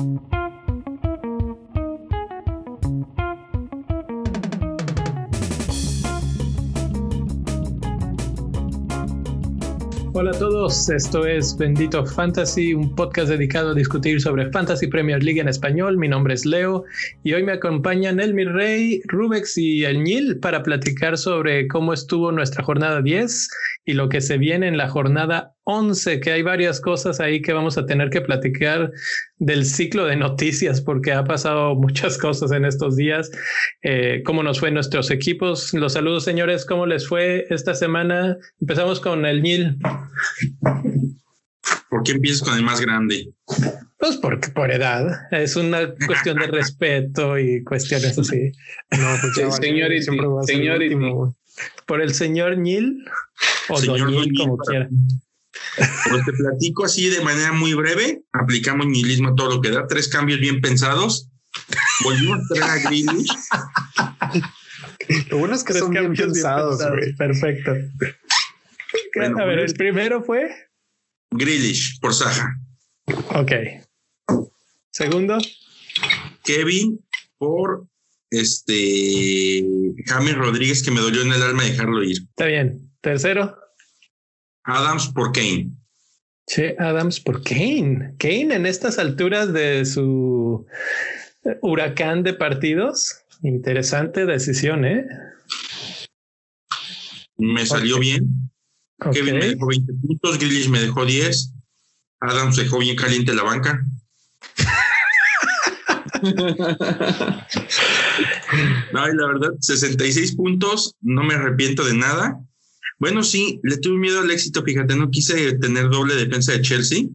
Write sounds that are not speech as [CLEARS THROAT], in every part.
Hola a todos, esto es Bendito Fantasy, un podcast dedicado a discutir sobre Fantasy Premier League en español. Mi nombre es Leo y hoy me acompañan Elmi Rey, Rubex y El Nil para platicar sobre cómo estuvo nuestra jornada 10 y lo que se viene en la jornada 11, que hay varias cosas ahí que vamos a tener que platicar del ciclo de noticias, porque ha pasado [LAUGHS] muchas cosas en estos días. Eh, ¿Cómo nos fue nuestros equipos? Los saludos, señores. ¿Cómo les fue esta semana? Empezamos con el Nil. ¿Por qué empiezas con el más grande? Pues porque por edad. Es una cuestión de respeto y cuestiones así. No, pues señor, señor, por el señor Nil o señor Nil, como quiera. Pues te platico así de manera muy breve. Aplicamos nihilismo a todo lo que da. Tres cambios bien pensados. Volvimos a traer a Grealish. Lo bueno es que son bien pensados, Perfecto. a ver, el primero fue Grealish por Saja. Ok. Segundo. Kevin por este James Rodríguez que me dolió en el alma dejarlo ir. Está bien. Tercero. Adams por Kane. Che, Adams por Kane. Kane en estas alturas de su huracán de partidos. Interesante decisión, ¿eh? Me salió bien. Kevin me dejó 20 puntos, Grealish me dejó 10. Adams dejó bien caliente la banca. [LAUGHS] Ay, la verdad, 66 puntos, no me arrepiento de nada. Bueno, sí, le tuve miedo al éxito, fíjate, no quise tener doble defensa de Chelsea.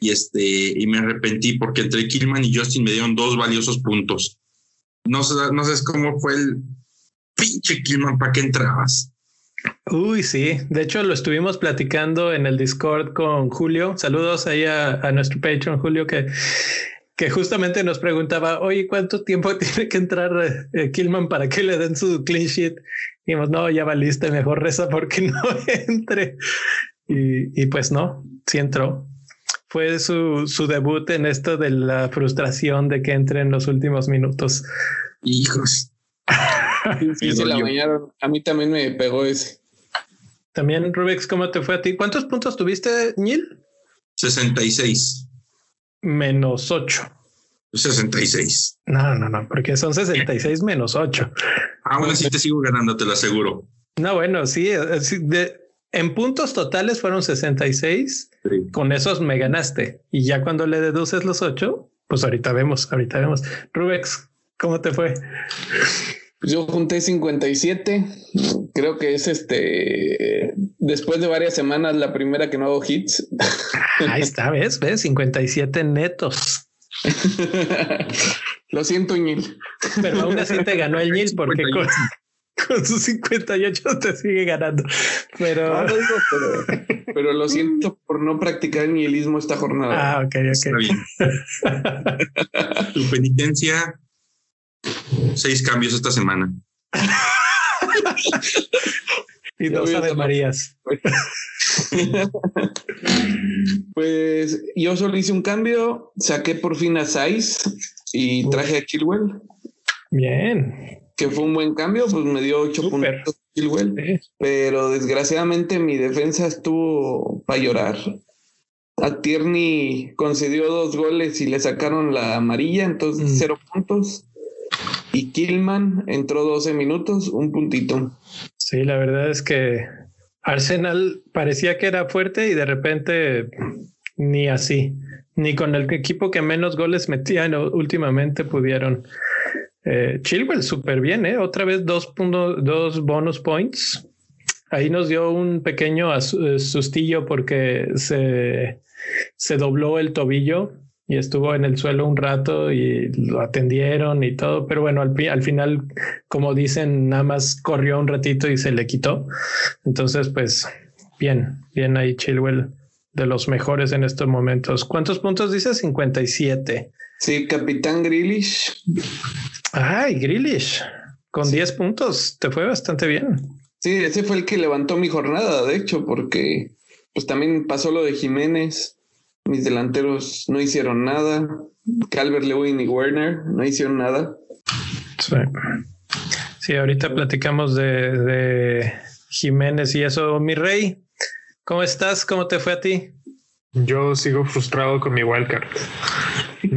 Y este, y me arrepentí porque entre Killman y Justin me dieron dos valiosos puntos. No, no sé cómo fue el pinche Killman para qué entrabas. Uy, sí. De hecho, lo estuvimos platicando en el Discord con Julio. Saludos ahí a, a nuestro Patreon, Julio, que que justamente nos preguntaba, oye, ¿cuánto tiempo [LAUGHS] tiene que entrar eh, Killman para que le den su clean sheet? Y dijimos, no, ya valiste, mejor reza porque [LAUGHS] no entre. Y, pues no, sí entró. Fue su, su debut en esto de la frustración de que entre en los últimos minutos. Hijos. [LAUGHS] sí, se la bañaron. A mí también me pegó ese. También, Rubex, ¿cómo te fue a ti? ¿Cuántos puntos tuviste, Neil? 66 menos 8. 66. No, no, no, porque son 66 menos 8. Aún así te sigo ganando, te lo aseguro. No, bueno, sí, eh, de, en puntos totales fueron 66. Con esos me ganaste. Y ya cuando le deduces los 8, pues ahorita vemos, ahorita vemos. Rubex, ¿cómo te fue? Pues yo junté 57. Creo que es este. Después de varias semanas, la primera que no hago hits. Ahí está, ves, ves, 57 netos. [LAUGHS] Lo siento, Ñil. Pero aún así te ganó el Ñil porque con, [LAUGHS] sus 58 te sigue ganando. Pero... pero... lo siento por no practicar el nihilismo esta jornada. Ah, ok, ok. tu penitencia Seis cambios esta semana. [LAUGHS] y dos Ave Marías. [LAUGHS] pues yo solo hice un cambio, saqué por fin a Saiz y traje a Chilwell. Bien. Que fue un buen cambio, pues me dio ocho puntos Chilwell. Pero desgraciadamente mi defensa estuvo para llorar. A Tierney concedió dos goles y le sacaron la amarilla, entonces mm. cero puntos y Killman entró 12 minutos, un puntito. Sí, la verdad es que Arsenal parecía que era fuerte y de repente ni así, ni con el equipo que menos goles metían últimamente pudieron. Eh, Chilwell súper bien, ¿eh? Otra vez dos, dos bonus points. Ahí nos dio un pequeño eh, sustillo porque se, se dobló el tobillo y estuvo en el suelo un rato y lo atendieron y todo, pero bueno, al, al, final, como dicen, nada más corrió un ratito y se le quitó. Entonces, pues bien, bien ahí Chilwell, de los mejores en estos momentos. ¿Cuántos puntos dice? 57. Sí, capitán Grealish. Ay, Grealish, con 10 puntos, te fue bastante bien. Sí, ese fue el que levantó mi jornada, de hecho, porque pues también pasó lo de Jiménez Mis delanteros no hicieron nada. Calvert Lewin y Werner no hicieron nada. Sí. Sí, ahorita platicamos de, de Jiménez y eso. Mi rey, ¿cómo estás? ¿Cómo te fue a ti? Yo sigo frustrado con mi wildcard.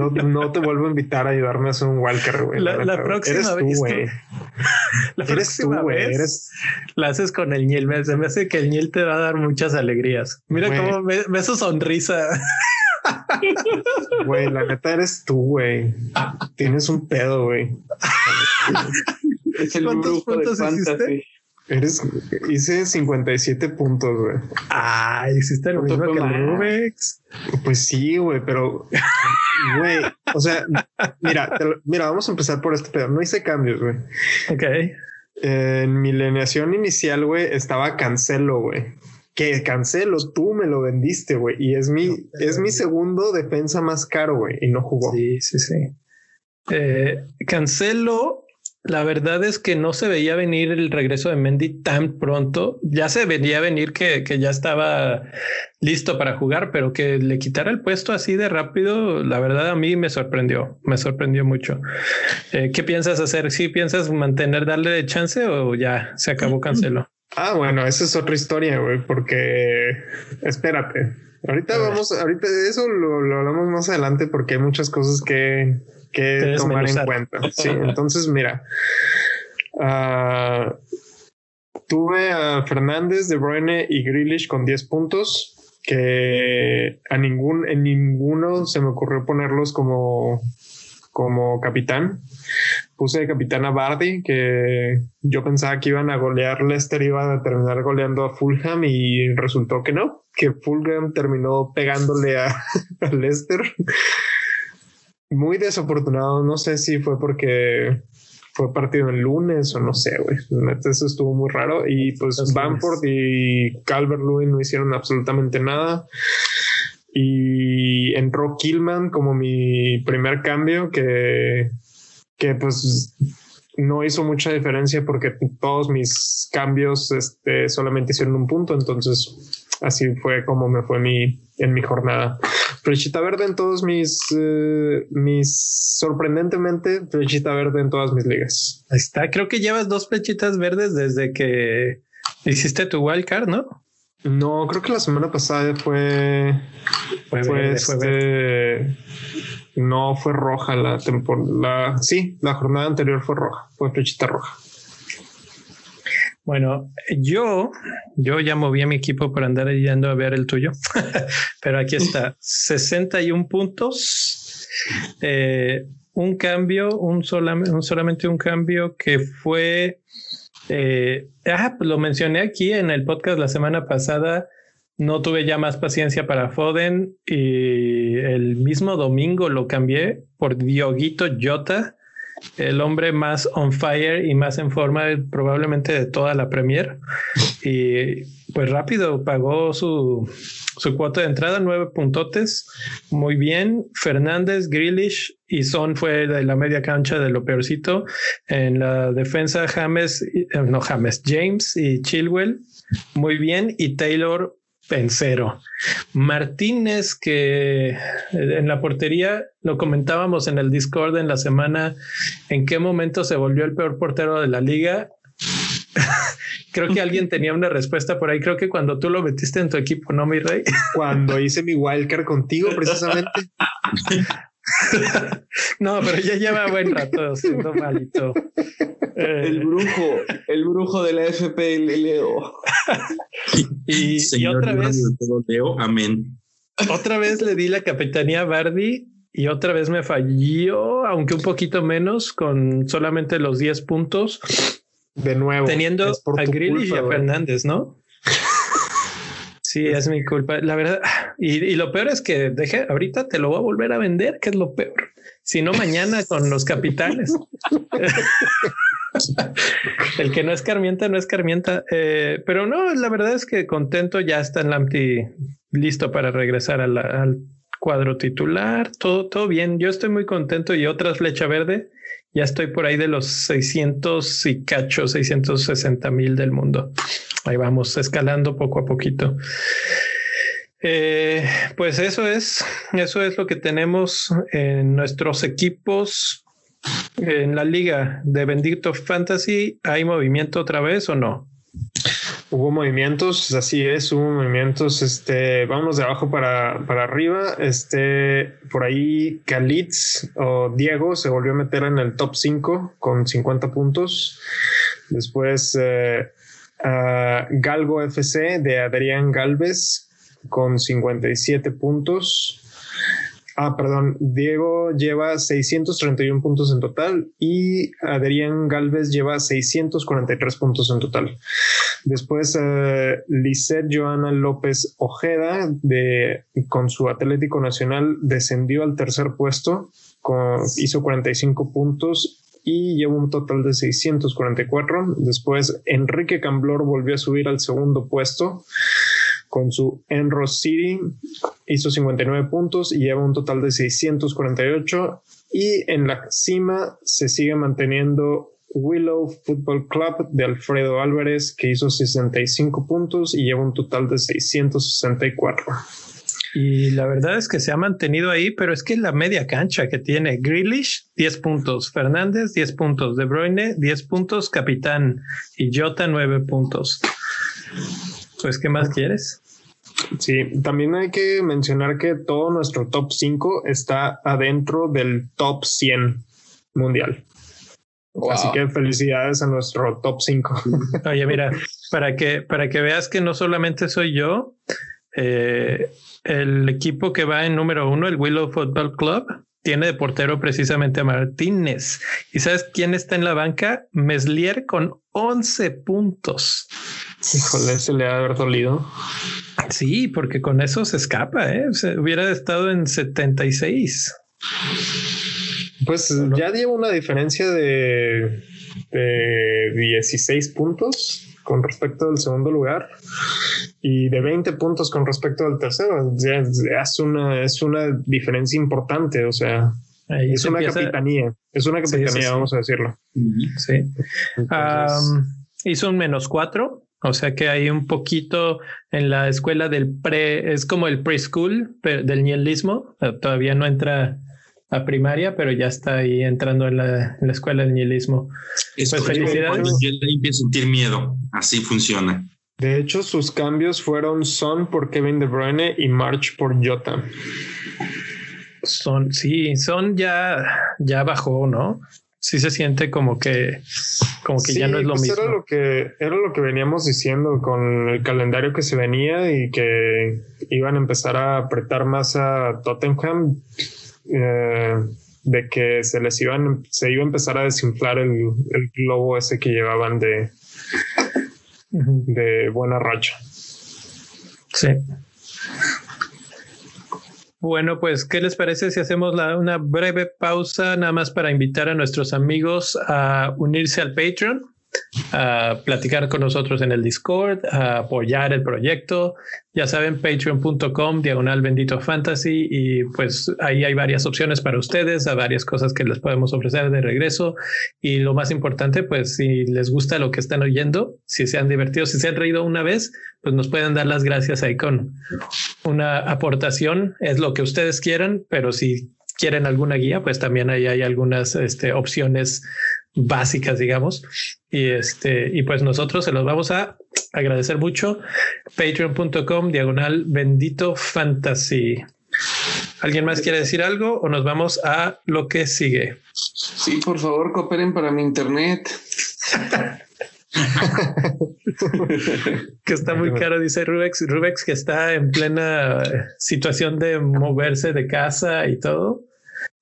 No, no te vuelvo a invitar a ayudarme a hacer un wildcard, güey. La, próxima vez. güey. [LAUGHS] La próxima vez la haces con el Niel. Se me hace que el Niel te va a dar muchas alegrías. Mira cómo ve, su sonrisa. [LAUGHS] Güey, la neta eres tú, güey. Tienes un pedo, güey. [LAUGHS] Es el brujo de fantasy. Eres, hice 57 puntos, güey. Ah, hiciste lo mismo que el Rubex. Pues sí, güey, pero, güey, o sea, mira, mira, vamos a empezar por este pedo. No hice cambios, güey. Ok. en mi alineación inicial, güey, estaba Cancelo, güey. Que Cancelo, tú me lo vendiste, güey. Y es mi, es mi segundo defensa más caro, güey. Y no jugó. Sí, sí, sí. Eh, Cancelo la verdad es que no se veía venir el regreso de Mendy tan pronto. Ya se venía venir que, ya estaba listo para jugar, pero que le quitara el puesto así de rápido, la verdad a mí me sorprendió, me sorprendió mucho. Eh, ¿Qué piensas hacer? ¿Sí piensas mantener, darle chance o ya se acabó cancelo? Ah, bueno, esa es otra historia, güey, porque espérate. Ahorita vamos, ahorita eso lo, lo hablamos más adelante porque hay muchas cosas que que tomar en cuenta. [LAUGHS] Sí, entonces mira, uh, tuve a Fernández, De Bruyne y Grealish con 10 puntos que a ningún en ninguno se me ocurrió ponerlos como como capitán. Puse de capitán a Bardi, que yo pensaba que iban a golear Leicester, iba a terminar goleando a Fulham y resultó que no, que Fulham terminó pegándole a, [LAUGHS] a Leicester muy desafortunado. No sé si fue porque fue partido el lunes o no sé, güey. Eso estuvo muy raro. Y pues Bamford y Calvert Lewin no hicieron absolutamente nada. Y entró Killman como mi primer cambio, que, que pues no hizo mucha diferencia porque todos mis cambios este, solamente hicieron un punto. Entonces, así fue como me fue mi, en mi jornada. Flechita verde en todos mis, eh, mis, sorprendentemente, flechita verde en todas mis ligas. Ahí está, creo que llevas dos flechitas verdes desde que hiciste tu wildcard, ¿no? No, creo que la semana pasada fue, fue, este, no fue roja la temporada, sí, la jornada anterior fue roja, fue flechita roja. Bueno, yo, yo ya moví a mi equipo para andar yendo a ver el tuyo, [LAUGHS] pero aquí está, 61 puntos, eh, un cambio, un, solamente un cambio que fue, eh, ah, lo mencioné aquí en el podcast la semana pasada, no tuve ya más paciencia para Foden y el mismo domingo lo cambié por Dioguito Jota el hombre más on fire y más en forma probablemente de toda la Premier. Y pues rápido pagó su, su cuota de entrada, nueve puntotes. Muy bien. Fernández, Grealish y Son fue de la media cancha de lo peorcito. En la defensa, James, eh, no James, James y Chilwell. Muy bien. Y Taylor en cero. Martínez, que eh, en la portería lo comentábamos en el Discord en la semana, en qué momento se volvió el peor portero de la liga. [LAUGHS] creo que [LAUGHS] alguien tenía una respuesta por ahí. Creo que cuando tú lo metiste en tu equipo, ¿no, mi rey? Cuando hice mi wildcard contigo, precisamente. [LAUGHS] [LAUGHS] no, pero ya lleva buen rato siendo malito. El eh, brujo, el brujo de la FPLO. [LAUGHS] y, y otra vez. Leo, amén. Otra vez le di la capitanía a Bardi y otra vez me falló, aunque un poquito menos, con solamente los 10 puntos. De nuevo. Teniendo a Grilly y a Fernández, ¿no? Sí, es mi culpa. La verdad, [SIGHS] y, lo peor es que deje, ahorita te lo voy a volver a vender, que es lo peor. Si no, mañana con los capitales. [LAUGHS] El que no es carmienta, no es carmienta. Eh, pero no, la verdad es que contento ya está en Lamptey listo para regresar al cuadro titular. Todo, todo bien. Yo estoy muy contento y otra flecha verde. Ya estoy por ahí de los 600 y cacho, 660 mil del mundo ahí vamos escalando poco a poquito. Eh, pues eso es, eso es lo que tenemos en nuestros equipos en la liga de Bendito Fantasy. ¿Hay movimiento otra vez o no? Hubo movimientos, así es, hubo movimientos, este, vamos de abajo para, para arriba, este, por ahí Kalitz o Diego se volvió a meter en el top 5 con 50 puntos. Después eh, Galgo FC de Adrián Galvez con 57 puntos. Ah, perdón, Diego lleva 631 puntos en total y Adrián Galvez lleva 643 puntos en total. Después, uh, Joana López Ojeda, de, con su Atlético Nacional, descendió al tercer puesto, con, hizo 45 puntos y lleva un total de 644. Después, Enrique Camblor volvió a subir al segundo puesto con su Enros City, hizo 59 puntos y lleva un total de 648. Y en la cima se sigue manteniendo Willow Football Club de Alfredo Álvarez, que hizo 65 puntos y lleva un total de 664. Y la verdad es que se ha mantenido ahí, pero es que la media cancha que tiene Grealish, 10 puntos, Fernández, 10 puntos, De Bruyne, 10 puntos, Capitán y Jota, 9 puntos. Pues, ¿qué más quieres? Sí, también hay que mencionar que todo nuestro top 5 está adentro del top 100 mundial. Así que felicidades a nuestro top 5. [LAUGHS] Oye, mira, para que, para que veas que no solamente soy yo, eh, el equipo que va en número uno, el Willow Football Club, tiene de portero precisamente a Martínez. ¿Y sabes quién está en la banca? Meslier con 11 puntos. Híjole, se le ha haber dolido. Sí, porque con eso se escapa, ¿eh? Hubiera estado en 76. Pues ya dio una diferencia de, de 16 puntos con respecto al segundo lugar y de 20 puntos con respecto al tercero. es, una, es una diferencia importante, o sea, es una capitanía, es una capitanía, vamos a decirlo. Sí. hizo un menos cuatro, o sea que hay un poquito en la escuela del pre, es como el preschool del nihilismo, todavía no entra a primaria, pero ya está ahí entrando en la, escuela del nihilismo. Es pues felicidades. Yo a sentir miedo, así funciona. De hecho, sus cambios fueron Son por Kevin De Bruyne y March por Jota. Son, sí, Son ya, ya bajó, ¿no? Sí se siente como que, como que ya no es lo pues mismo. Era lo que, era lo que veníamos diciendo con el calendario que se venía y que iban a empezar a apretar más a Tottenham. Eh, de que se les iban, se iba a empezar a desinflar el, globo ese que llevaban de buena racha. Sí. Bueno, pues, ¿qué les parece si hacemos una breve pausa nada más para invitar a nuestros amigos a unirse al Patreon? A platicar con nosotros en el Discord, a apoyar el proyecto. Ya saben, patreon.com, diagonal bendito fantasy, y pues ahí hay varias opciones para ustedes, a varias cosas que les podemos ofrecer de regreso. Y lo más importante, pues si les gusta lo que están oyendo, si se han divertido, si se han reído una vez, pues nos pueden dar las gracias ahí con una aportación. Es lo que ustedes quieran, pero si quieren alguna guía, pues también ahí hay algunas este, opciones básicas, digamos. Y este, y pues nosotros se los vamos a agradecer mucho. Patreon.com diagonal bendito fantasy. ¿Alguien más quiere decir algo o nos vamos a lo que sigue? Sí, por favor, cooperen para mi internet. [LAUGHS] que está muy caro, dice Rubex. Rubex que está en plena situación de moverse de casa y todo.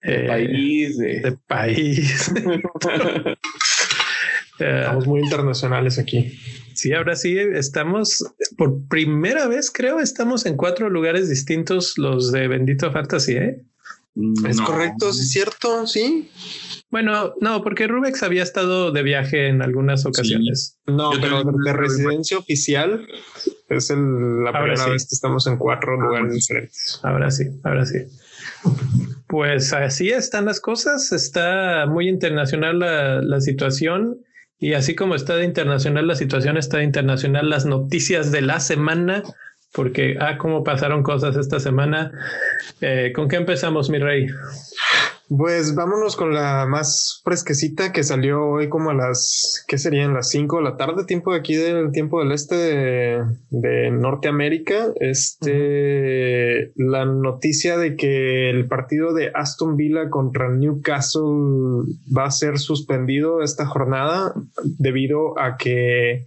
De país. De, país. [LAUGHS] Estamos muy internacionales aquí. Sí, ahora sí estamos por primera vez, creo, estamos en cuatro lugares distintos los de Bendito Fantasy, ¿eh? Es correcto, es cierto, sí. Bueno, no, porque Rubex había estado de viaje en algunas ocasiones. No, pero de residencia oficial es la primera vez que estamos en cuatro lugares diferentes. Ahora sí, ahora sí. Pues así están las cosas, está muy internacional la, situación y así como está internacional la situación, está de internacional las noticias de la semana, porque, ah, cómo pasaron cosas esta semana. Eh, ¿Con qué empezamos, mi rey? Pues vámonos con la más fresquecita que salió hoy como a las, ¿qué serían? Las 5 de la tarde, tiempo de aquí del tiempo del este de, Norteamérica. Este, la noticia de que el partido de Aston Villa contra Newcastle va a ser suspendido esta jornada debido a que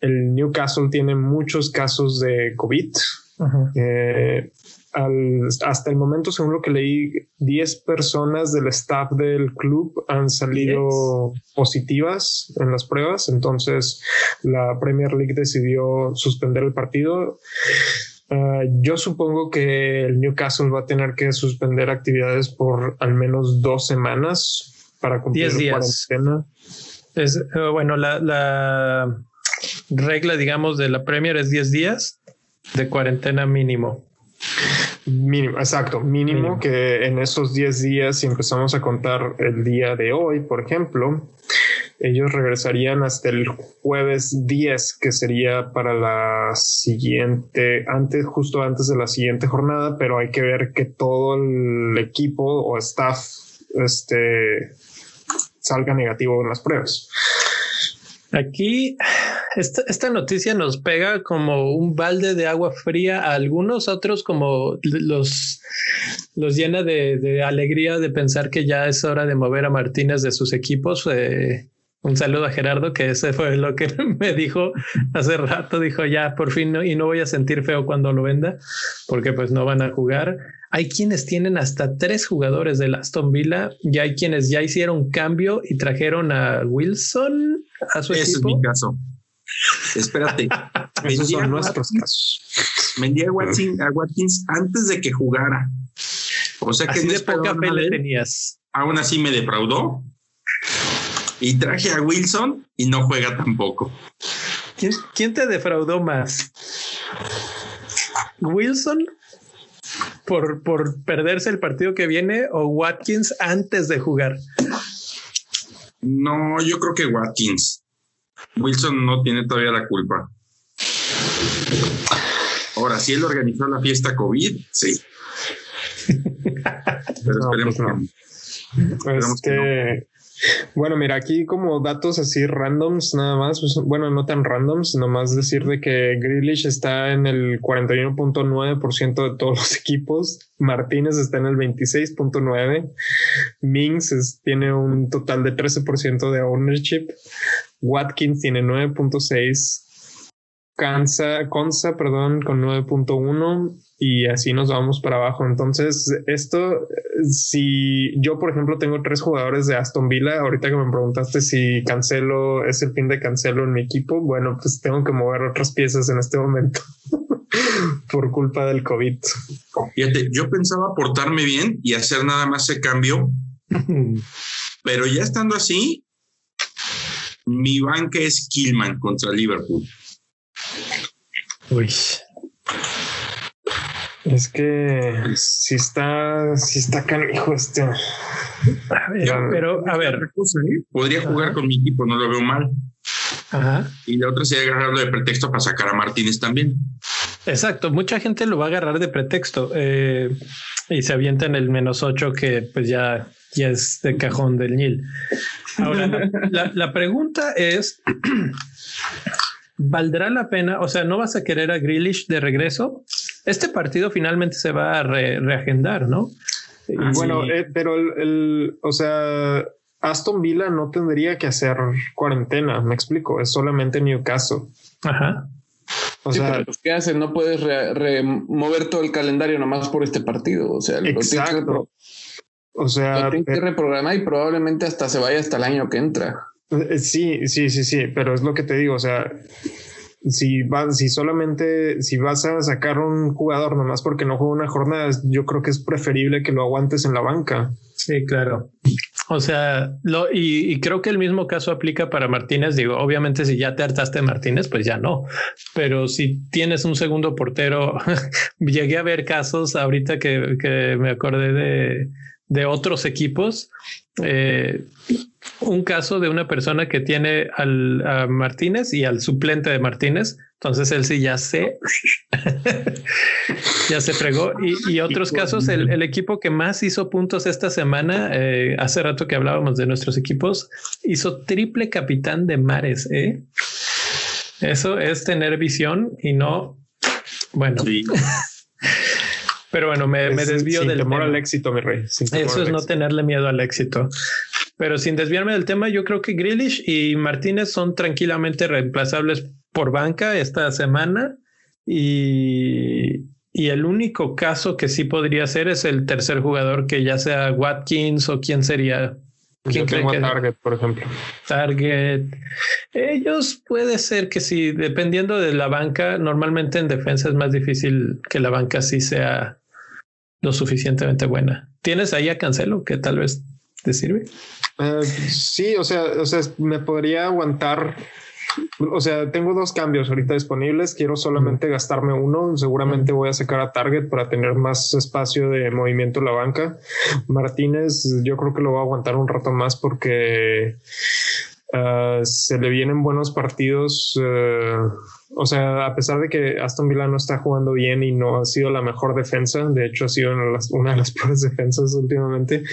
el Newcastle tiene muchos casos de COVID hasta el momento, según lo que leí, 10 personas del staff del club han salido positivas en las pruebas. Entonces, la Premier League decidió suspender el partido. Ah, yo supongo que el Newcastle va a tener que suspender actividades por al menos dos semanas para cumplir la cuarentena. Es, eh, bueno, la, la regla, digamos, de la Premier es 10 días de cuarentena mínimo. Mínimo, exacto, mínimo, que en esos 10 días, si empezamos a contar el día de hoy, por ejemplo, ellos regresarían hasta el jueves 10, que sería para la siguiente, antes, justo antes de la siguiente jornada, pero hay que ver que todo el equipo o staff este, salga negativo en las pruebas. Aquí esta, noticia nos pega como un balde de agua fría a algunos, otros como los, los llena de, alegría de pensar que ya es hora de mover a Martínez de sus equipos. Eh, un saludo a Gerardo, que ese fue lo que [LAUGHS] me dijo hace rato. Dijo ya por fin y no voy a sentir feo cuando lo venda, porque pues no van a jugar. Hay quienes tienen hasta tres jugadores del Aston Villa y hay quienes ya hicieron cambio y trajeron a Wilson a su Ese equipo. es mi caso. Espérate. [LAUGHS] Esos son nuestros casos. Vendí a Watkins, antes de que jugara. O sea que no de poca fe le tenías. Aún así me defraudó. Y traje a Wilson y no juega tampoco. ¿Quién, quién te defraudó más? ¿Wilson por, por perderse el partido que viene o Watkins antes de jugar? No, yo creo que Watkins. Wilson no tiene todavía la culpa. Ahora, si él organizó la fiesta COVID, sí. [LAUGHS] Pero esperemos pues que bueno, mira, aquí como datos así randoms nada más, pues, bueno, no tan randoms, nomás decir de que Grealish está en el 41.9% de todos [LAUGHS] los equipos, Martínez está en el 26.9%, Mings tiene un total de 13% de ownership, Watkins tiene 9.6%, Consa, Consa, perdón, con 9.1 y así nos vamos para abajo. Entonces, esto, si yo, por ejemplo, tengo tres jugadores de Aston Villa, ahorita que me preguntaste si cancelo, es el fin de cancelo en mi equipo, bueno, pues tengo que mover otras piezas en este momento [LAUGHS] por culpa del COVID. Fíjate, yo pensaba portarme bien y hacer nada más ese cambio, [LAUGHS] pero ya estando así, mi banca es Killman contra Liverpool. Uy. Es que si está, si está canijo este. pero a ver, ¿eh? podría jugar con mi equipo, no lo veo mal. Ajá. Y la otra sería agarrarlo de pretexto para sacar a Martínez también. Exacto, mucha gente lo va a agarrar de pretexto eh, y se avienta en el menos ocho que pues ya, ya es de cajón del Nil. Ahora, la, la pregunta es, [CLEARS THROAT] ¿valdrá la pena? O sea, ¿no vas a querer a Grealish de regreso? Este partido finalmente se va a reagendar, ¿no? bueno, eh, pero el, o sea, Aston Villa no tendría que hacer cuarentena, me explico, es solamente Newcastle. Ajá. O sea, ¿qué haces? No puedes remover todo el calendario nomás por este partido. O sea, exacto. o sea, lo tienes que reprogramar y probablemente hasta se vaya hasta el año que entra. Eh, sí, sí, sí, sí, pero es lo que te digo, o sea, si vas, si solamente, si vas a sacar un jugador nomás porque no juega una jornada, yo creo que es preferible que lo aguantes en la banca. Sí, claro. O sea, lo, y, creo que el mismo caso aplica para Martínez. Digo, obviamente, si ya te hartaste Martínez, pues ya no. Pero si tienes un segundo portero, [LAUGHS] llegué a ver casos ahorita que, que me acordé de, de otros equipos. Eh, un caso de una persona que tiene al a Martínez y al suplente de Martínez. Entonces él sí ya se [LAUGHS] ya se fregó. Y, otros casos, el, equipo que más hizo puntos esta semana, eh, hace rato que hablábamos de nuestros equipos, hizo triple capitán de mares. ¿eh? Eso es tener visión y no, bueno. [LAUGHS] Pero bueno, me, me desvío del temor al éxito, mi rey. Eso es no tenerle miedo al éxito. Pero sin desviarme del tema, yo creo que Grealish y Martínez son tranquilamente reemplazables por banca esta semana. Y, y el único caso que sí podría ser es el tercer jugador, que ya sea Watkins o quién sería. ¿Quién tengo Target, por ejemplo. Target. Ellos puede ser que sí, dependiendo de la banca, normalmente en defensa es más difícil que la banca sí sea lo suficientemente buena. ¿Tienes ahí a Cancelo que tal vez te sirve? Uh, sí, o sea, o sea, me podría aguantar. O sea, tengo dos cambios ahorita disponibles. Quiero solamente gastarme uno. Seguramente voy a sacar a Target para tener más espacio de movimiento en la banca. Martínez, yo creo que lo voy a aguantar un rato más porque uh, se le vienen buenos partidos. Uh, o sea, a pesar de que Aston Villa no está jugando bien y no ha sido la mejor defensa, de hecho ha sido una de las, una de las [LAUGHS] peores defensas últimamente,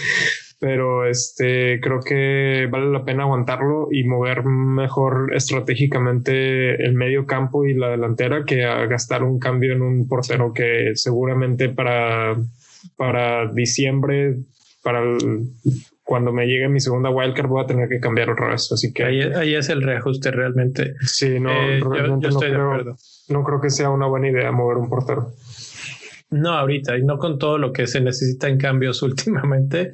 pero este creo que vale la pena aguantarlo y mover mejor estratégicamente el medio campo y la delantera que a gastar un cambio en un portero que seguramente para, para diciembre, para cuando me llegue mi segunda wildcard voy a tener que cambiar otra vez. Así que ahí, es el reajuste realmente. Sí, no, eh, realmente no, creo, no creo que sea una buena idea mover un portero. No, ahorita, y no con todo lo que se necesita en cambios [LAUGHS] últimamente,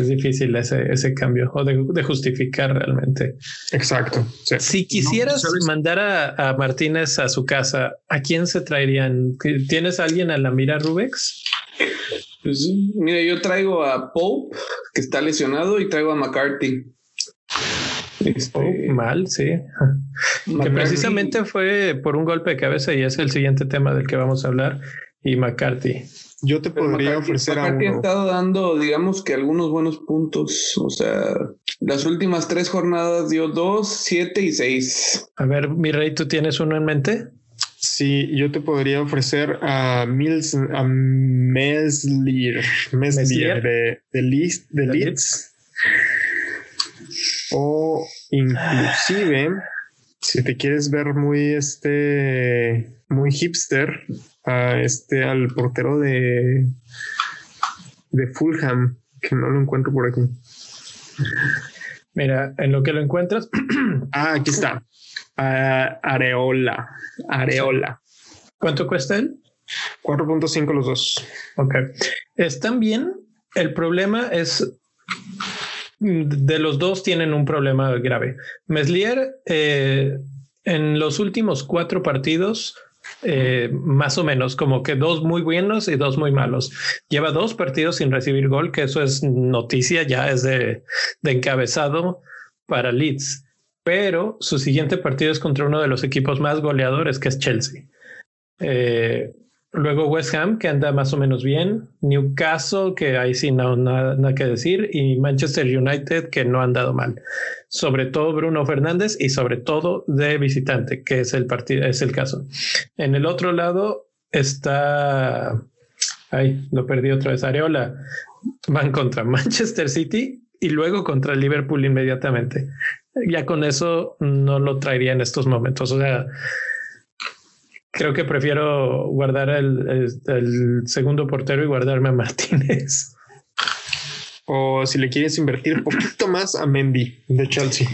es difícil ese, ese cambio o de, justificar realmente. Exacto. Si quisieras mandar a, Martínez a su casa, ¿a quién se traerían? ¿Tienes a alguien a la mira, Rubex? Pues mira, yo traigo a Pope, que está lesionado, y traigo a McCarthy. Este, mal, sí. [LAUGHS] Que precisamente fue por un golpe de cabeza y es el siguiente tema del que vamos a hablar y McCarthy. Yo te podría ofrecer a uno. ha estado dando, digamos que algunos buenos puntos. O sea, las últimas tres jornadas dio dos, siete y seis. A ver, mi rey, ¿tú tienes uno en mente? Sí, yo te podría ofrecer a Mills, a Meslier, Meslier de, de, de Leeds. O inclusive, si te quieres ver muy este, muy hipster, a este, al portero de, de Fulham, que no lo encuentro por aquí. Mira, en lo que lo encuentras. [CLEARS THROAT] ah, aquí está. Areola. Areola. ¿Cuánto cuesta él? 4.5 los dos. Ok. Están bien. El problema es de los dos tienen un problema grave. Meslier eh, en los últimos cuatro partidos eh, más o menos, como que dos muy buenos y dos muy malos. Lleva dos partidos sin recibir gol, que eso es noticia, ya es de, encabezado para Leeds. Pero su siguiente partido es contra uno de los equipos más goleadores, que es Chelsea. Eh, Luego West Ham, que anda más o menos bien. Newcastle, que ahí sí no nada, nada, que decir. Y Manchester United, que no han dado mal. Sobre todo Bruno Fernández y sobre todo de visitante, que es el partido, es el caso. En el otro lado está. Ay, lo perdí otra vez. Areola. Van contra Manchester City y luego contra Liverpool inmediatamente. Ya con eso no lo traería en estos momentos. O sea, creo que prefiero guardar el, segundo portero y guardarme a Martínez. O si le quieres invertir un poquito más a Mendy de Chelsea.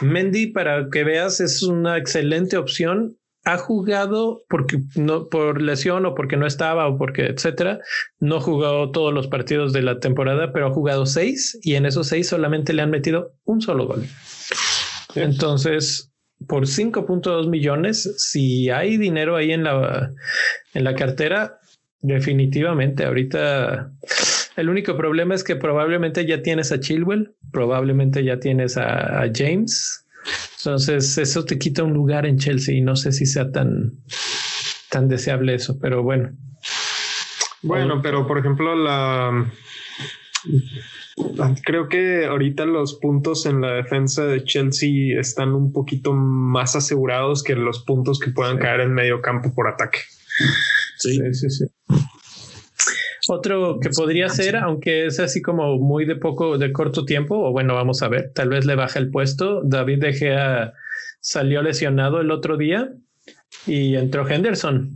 Mendy, para que veas, es una excelente opción. Ha jugado porque no por lesión o porque no estaba o porque etcétera. No jugó todos los partidos de la temporada, pero ha jugado seis y en esos seis solamente le han metido un solo gol. Entonces, por 5.2 millones, si hay dinero ahí en la, en la cartera, definitivamente ahorita el único problema es que probablemente ya tienes a Chilwell, probablemente ya tienes a, James. Entonces eso te quita un lugar en Chelsea y no sé si sea tan, tan deseable eso, pero bueno. Bueno, pero por ejemplo la Creo que ahorita los puntos en la defensa de Chelsea están un poquito más asegurados que los puntos que puedan caer en medio campo por ataque. Sí, sí, sí. Otro que podría ser, aunque es así como muy de poco, de corto tiempo, o bueno, vamos a ver, tal vez le baja el puesto. David De Gea salió lesionado el otro día y entró Henderson.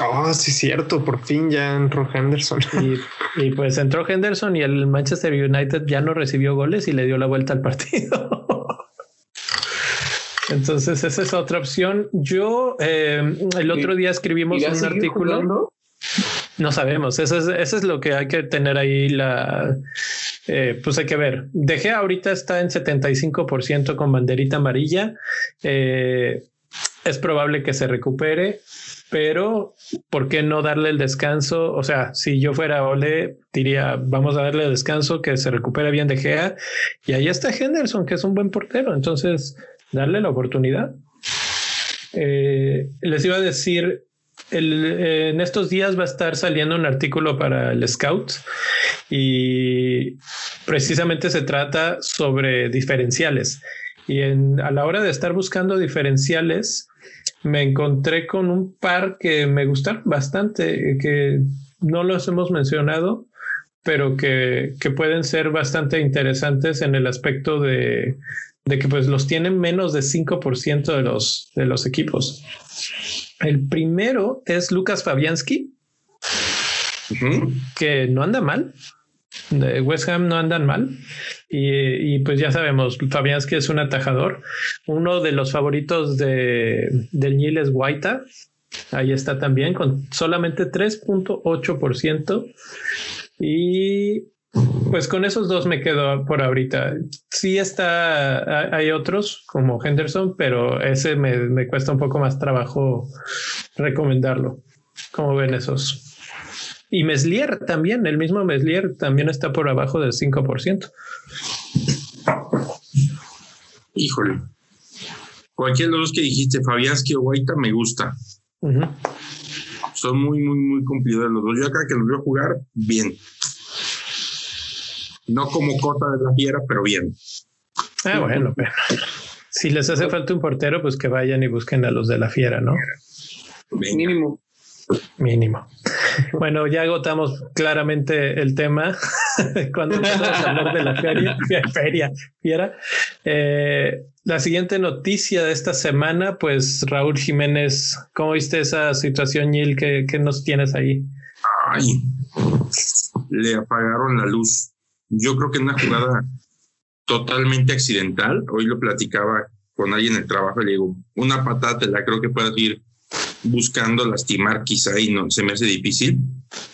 Oh, sí, cierto, por fin ya entró Henderson. Y, [LAUGHS] pues entró Henderson y el Manchester United ya no recibió goles y le dio la vuelta al partido. [LAUGHS] Entonces, esa es otra opción. Yo eh, el otro día escribimos un artículo. No sabemos, eso es, eso es lo que hay que tener ahí la... Eh, pues hay que ver. Dejé ahorita está en 75% con banderita amarilla. Eh, es probable que se recupere, pero ¿por qué no darle el descanso? O sea, si yo fuera Ole, diría, vamos a darle descanso, que se recupere bien de Gea. Y ahí está Henderson, que es un buen portero. Entonces, darle la oportunidad. Eh, les iba a decir, en estos días va a estar saliendo un artículo para el Scout y precisamente se trata sobre diferenciales. Y a la hora de estar buscando diferenciales, me encontré con un par que me gustaron bastante, que no los hemos mencionado, pero que, que pueden ser bastante interesantes en el aspecto de, de que pues los tienen menos de 5% de los, de los equipos. El primero es Lucas Fabianski, que no anda mal. De West Ham no andan mal. Y, pues ya sabemos, Fabianski es un atajador. Uno de los favoritos de, del Nil es Guaita. Ahí está también con solamente 3.8%. Y pues con esos dos me quedo por ahorita. Sí está, hay otros como Henderson, pero ese me, cuesta un poco más trabajo recomendarlo. ¿Cómo ven esos? Y Meslier también, el mismo Meslier también está por abajo del 5%. Híjole. Cualquiera de los dos que dijiste, Fabianski o Guaita, me gusta. Son muy, muy, muy cumplidores los dos. Yo acá que los veo jugar bien. No como Cota de la Fiera, pero bien. Ah, bueno, pero si les hace falta un portero, pues que vayan y busquen a los de la Fiera, ¿no? Mínimo. Mínimo. Bueno, ya agotamos claramente el tema [LAUGHS] cuando empezamos a hablar de la feria, [LAUGHS] feria fiera. Eh, la siguiente noticia de esta semana, pues Raúl Jiménez, ¿cómo viste esa situación, Gil? ¿Qué, ¿Qué nos tienes ahí? Ay, le apagaron la luz. Yo creo que es una jugada totalmente accidental. Hoy lo platicaba con alguien en el trabajo y le digo, una patada la creo que puedes ir buscando lastimar quizá y no se me hace difícil,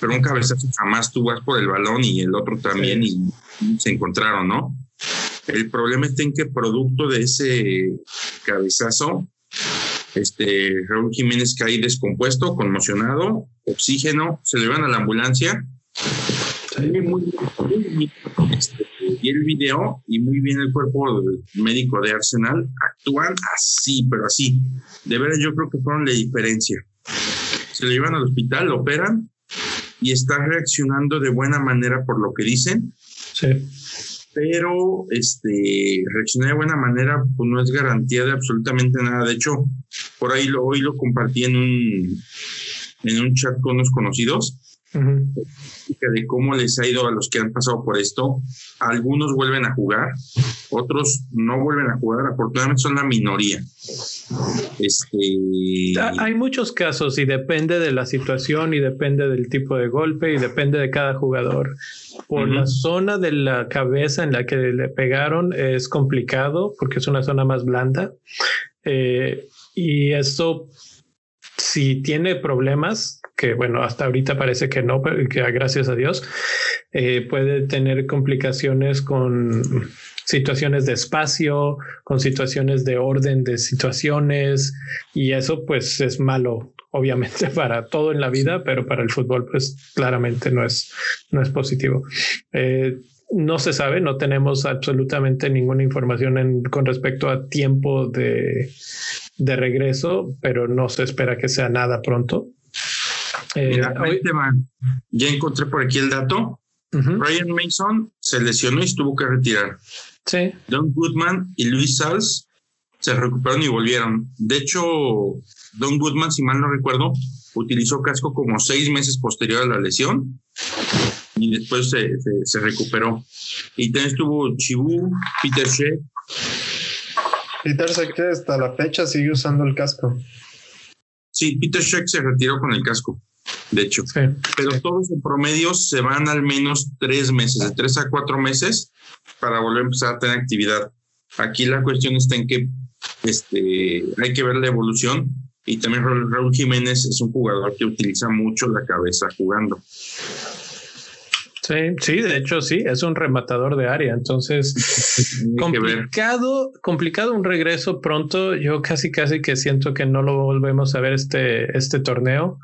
pero un cabezazo jamás tú vas por el balón y el otro también y se encontraron, ¿no? El problema está en que producto de ese cabezazo, este Raúl Jiménez cae descompuesto, conmocionado, oxígeno, se le van a la ambulancia. Muy, este, y el video y muy bien el cuerpo médico de Arsenal actúan así, pero así. De veras, yo creo que fueron la diferencia. Se lo llevan al hospital, lo operan y está reaccionando de buena manera por lo que dicen. Sí. Pero este, reaccionar de buena manera pues no es garantía de absolutamente nada. De hecho, por ahí lo, hoy lo compartí en un, en un chat con unos conocidos de cómo les ha ido a los que han pasado por esto. Algunos vuelven a jugar, otros no vuelven a jugar. Afortunadamente son la minoría. Este... Hay muchos casos y depende de la situación y depende del tipo de golpe y depende de cada jugador. Por la zona de la cabeza en la que le pegaron es complicado porque es una zona más blanda. Eh, y eso si tiene problemas, que bueno, hasta ahorita parece que no, que gracias a Dios, eh, puede tener complicaciones con situaciones de espacio, con situaciones de orden de situaciones y eso pues es malo obviamente [LAUGHS] para todo en la vida, pero para el fútbol pues claramente no es, no es positivo. Eh, no se sabe, no tenemos absolutamente ninguna información con respecto a tiempo de, de regreso, pero no se espera que sea nada pronto. Eh, ya encontré por aquí el dato. Ryan Mason se lesionó y tuvo que retirar. Sí. Don Goodman y Luis Sals se recuperaron y volvieron. De hecho, Don Goodman, si mal no recuerdo, utilizó casco como seis meses posterior a la lesión y después se, se, recuperó. Y también estuvo Chibu, Peter Sheck. Peter Sheck hasta la fecha sigue usando el casco. Sí, Peter Sheck se retiró con el casco, de hecho. Pero todos en promedio se van al menos tres meses, de tres a cuatro meses, para volver a empezar a tener actividad. Aquí la cuestión está en que este, hay que ver la evolución y también Raúl Jiménez es un jugador que utiliza mucho la cabeza jugando. Sí, sí, de hecho sí, es un rematador de área, entonces [LAUGHS] complicado, complicado un regreso pronto. Yo casi casi que siento que no lo volvemos a ver este, este torneo,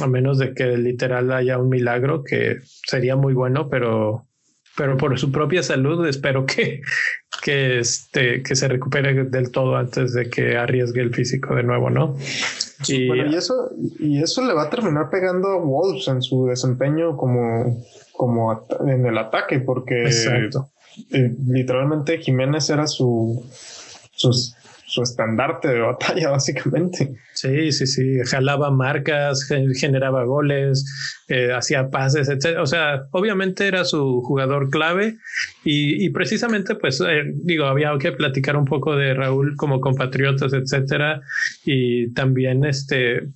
a menos de que literal haya un milagro que sería muy bueno, pero pero por su propia salud espero que, que, este, que se recupere del todo antes de que arriesgue el físico de nuevo, ¿no? Y, y, eso, y eso le va a terminar pegando a Wolves en su desempeño como, como en el ataque, porque eh, literalmente Jiménez era su, sus su estandarte de batalla, [LAUGHS] básicamente. Sí, sí, sí, jalaba marcas, generaba goles, eh, hacía pases, etc. O sea, obviamente era su jugador clave y, precisamente, pues, eh, digo, había que platicar un poco de Raúl como compatriotas, etcétera, y también este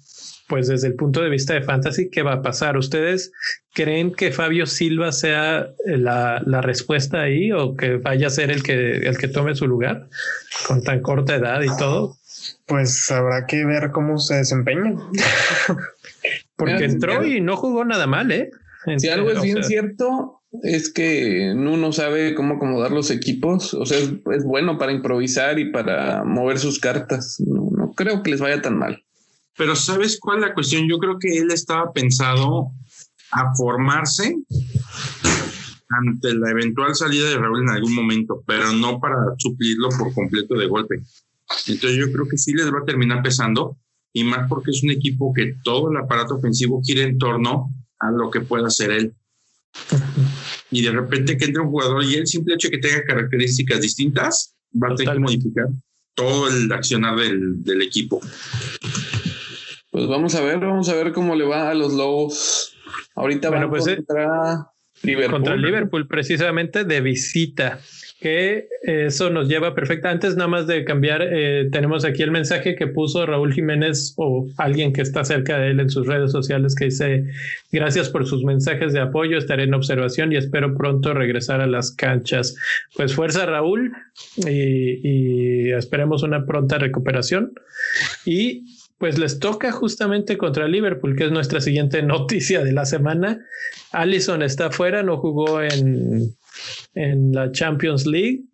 pues desde el punto de vista de fantasy, ¿qué va a pasar? ¿Ustedes creen que Fabio Silva sea la, la, respuesta ahí o que vaya a ser el que, el que tome su lugar con tan corta edad y todo? Pues habrá que ver cómo se desempeña. [LAUGHS] Porque entró y no jugó nada mal, ¿eh? si algo es bien cierto, es que uno sabe cómo acomodar los equipos. O sea, es, bueno para improvisar y para mover sus cartas. No, no creo que les vaya tan mal. Pero ¿sabes cuál es la cuestión? Yo creo que él estaba pensado a formarse ante la eventual salida de Raúl en algún momento, pero no para suplirlo por completo de golpe. Entonces yo creo que sí les va a terminar pesando y más porque es un equipo que todo el aparato ofensivo gira en torno a lo que pueda hacer él. Y de repente que entre un jugador y el simple hecho de que tenga características distintas va a tener que modificar todo el accionar del, del equipo. Pues vamos a ver, vamos a ver cómo le va a los Lobos. Ahorita van pues, eh, contra Liverpool. Contra Liverpool, precisamente de visita. Que eso nos lleva perfecta. Antes nada más de cambiar, eh, tenemos aquí el mensaje que puso Raúl Jiménez o alguien que está cerca de él en sus redes sociales que dice, gracias por sus mensajes de apoyo, estaré en observación y espero pronto regresar a las canchas. Pues fuerza Raúl y, y esperemos una pronta recuperación. Y pues les toca justamente contra Liverpool, que es nuestra siguiente [LAUGHS] noticia de la semana. Allison está fuera, no jugó en, en la Champions League.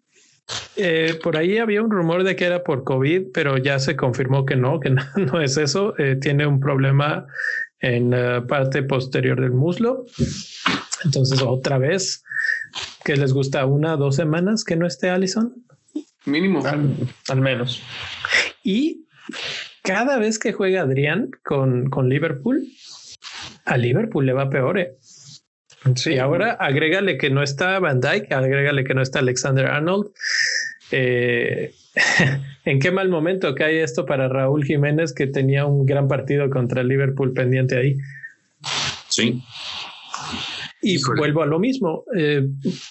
Eh, por ahí había un rumor de que era por COVID, pero ya se confirmó que no, que [LAUGHS] no, es eso. Eh, tiene un problema en la parte posterior del muslo. Entonces, otra vez, que les gusta una o dos semanas que no esté Allison. Mínimo. al menos. Y cada vez que juega Adrián con, con Liverpool, a Liverpool le va peor. ¿eh? Sí. Ahora agrégale que no está Van Dyke, agrégale que no está Alexander Arnold. Eh, [LAUGHS] en qué mal momento cae esto para Raúl Jiménez, que tenía un gran partido contra Liverpool pendiente ahí. Sí. Y vuelvo a lo mismo. Eh,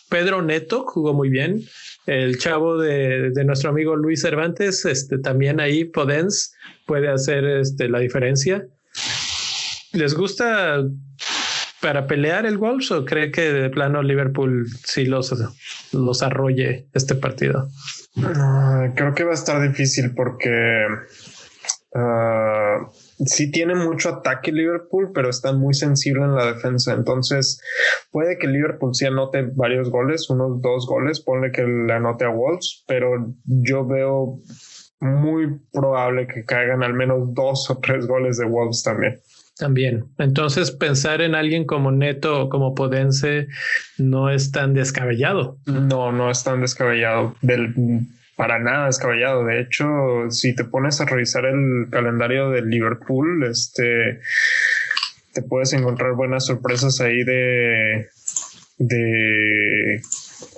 Pedro Neto jugó muy bien. El chavo de, de, nuestro amigo Luis Cervantes, este, también ahí Podens puede hacer este, la diferencia. ¿Les gusta para pelear el Wolves o cree que de plano Liverpool sí los, los arrolle este partido? creo que va a estar difícil porque uh, sí tiene mucho ataque Liverpool, pero está muy sensible en la defensa. Entonces, puede que Liverpool sí anote varios goles, unos dos goles, ponle que le anote a Wolves, pero yo veo muy probable que caigan al menos dos o tres goles de Wolves también. También. Entonces, pensar en alguien como Neto o como Podense no es tan descabellado. No, no es tan descabellado. Del para nada descabellado. De hecho, si te pones a revisar el calendario del Liverpool, este te puedes encontrar buenas sorpresas ahí de, de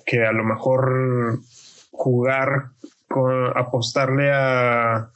que a lo mejor jugar con apostarle a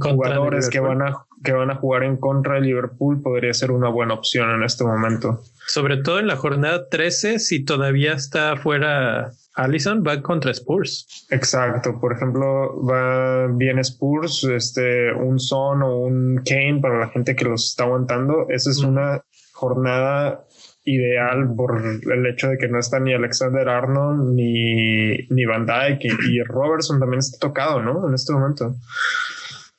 jugadores que van a que van a jugar en contra de Liverpool podría ser una buena opción en este momento. Sobre todo en la jornada 13, si todavía está fuera Allison, va contra Spurs. Exacto. Por ejemplo, va bien Spurs, este, un Son o un Kane para la gente que los está aguantando. Esa es una jornada ideal por el hecho de que no está ni Alexander Arnold ni, ni Van Dyke y, y Robertson también está tocado, ¿no? En este momento.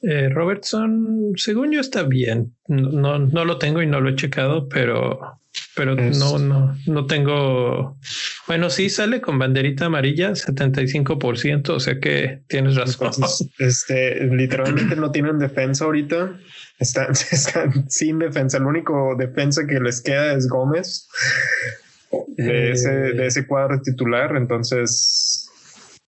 Eh, Robertson, según yo, está bien. No, no lo tengo y no lo he checado, pero, pero no, no, no tengo. Bueno, sí sale con banderita amarilla, 75%, o sea que tienes [LAUGHS] razón. este, literalmente no tienen defensa ahorita. Están, [LAUGHS] están sin defensa. El único defensa que les queda es Gómez de, ese, de ese cuadro titular. Entonces,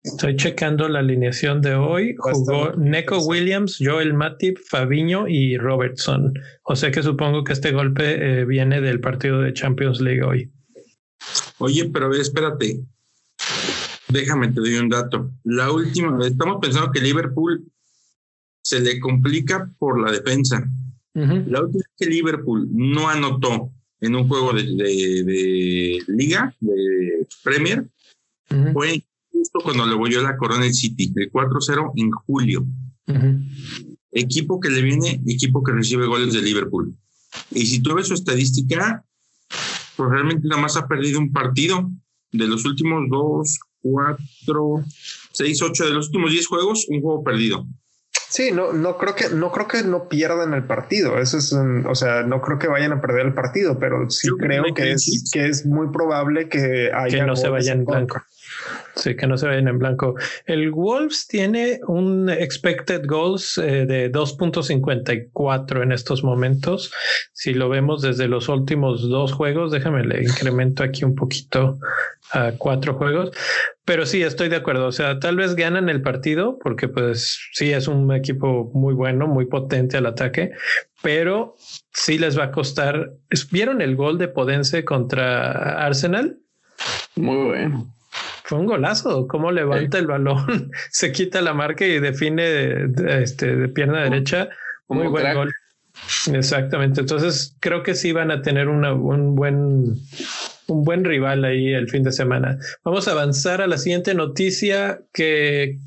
Estoy checando la alineación de hoy. Jugó Neko Williams, Joel Matip, Fabiño y Robertson. O sea que supongo que este golpe eh, viene del partido de Champions League hoy. Oye, pero a ver, espérate. Déjame, te doy un dato. La última vez, estamos pensando que Liverpool se le complica por la defensa. La última vez que Liverpool no anotó en un juego de, de, liga, de Premier, fue justo cuando le voy a la Corona el City, el 4-0 en julio. Equipo que le viene, equipo que recibe goles de Liverpool. Y si tú ves su estadística, pues realmente nada más ha perdido un partido de los últimos dos, cuatro, seis, ocho de los últimos diez juegos, un juego perdido. Sí, no, no creo que no creo que no pierdan el partido. Eso es, o sea, no creo que vayan a perder el partido, pero sí creo que es, que es muy probable que haya que no se vayan en blanco. Sí, que no se vayan en blanco. El Wolves tiene un expected goals eh, de 2.54 en estos momentos. Si lo vemos desde los últimos dos juegos, déjame le incremento aquí un poquito a cuatro juegos. Pero sí, estoy de acuerdo. O sea, tal vez ganan el partido porque pues sí es un equipo muy bueno, muy potente al ataque, pero sí les va a costar. ¿Vieron el gol de Podense contra Arsenal? Muy bueno. Fue un golazo, cómo levanta el balón, [LAUGHS] se quita la marca y define de, este, de pierna derecha. Muy buen gol. Exactamente. Entonces creo que sí van a tener una, un buen un buen rival ahí el fin de semana. Vamos a avanzar a la siguiente noticia que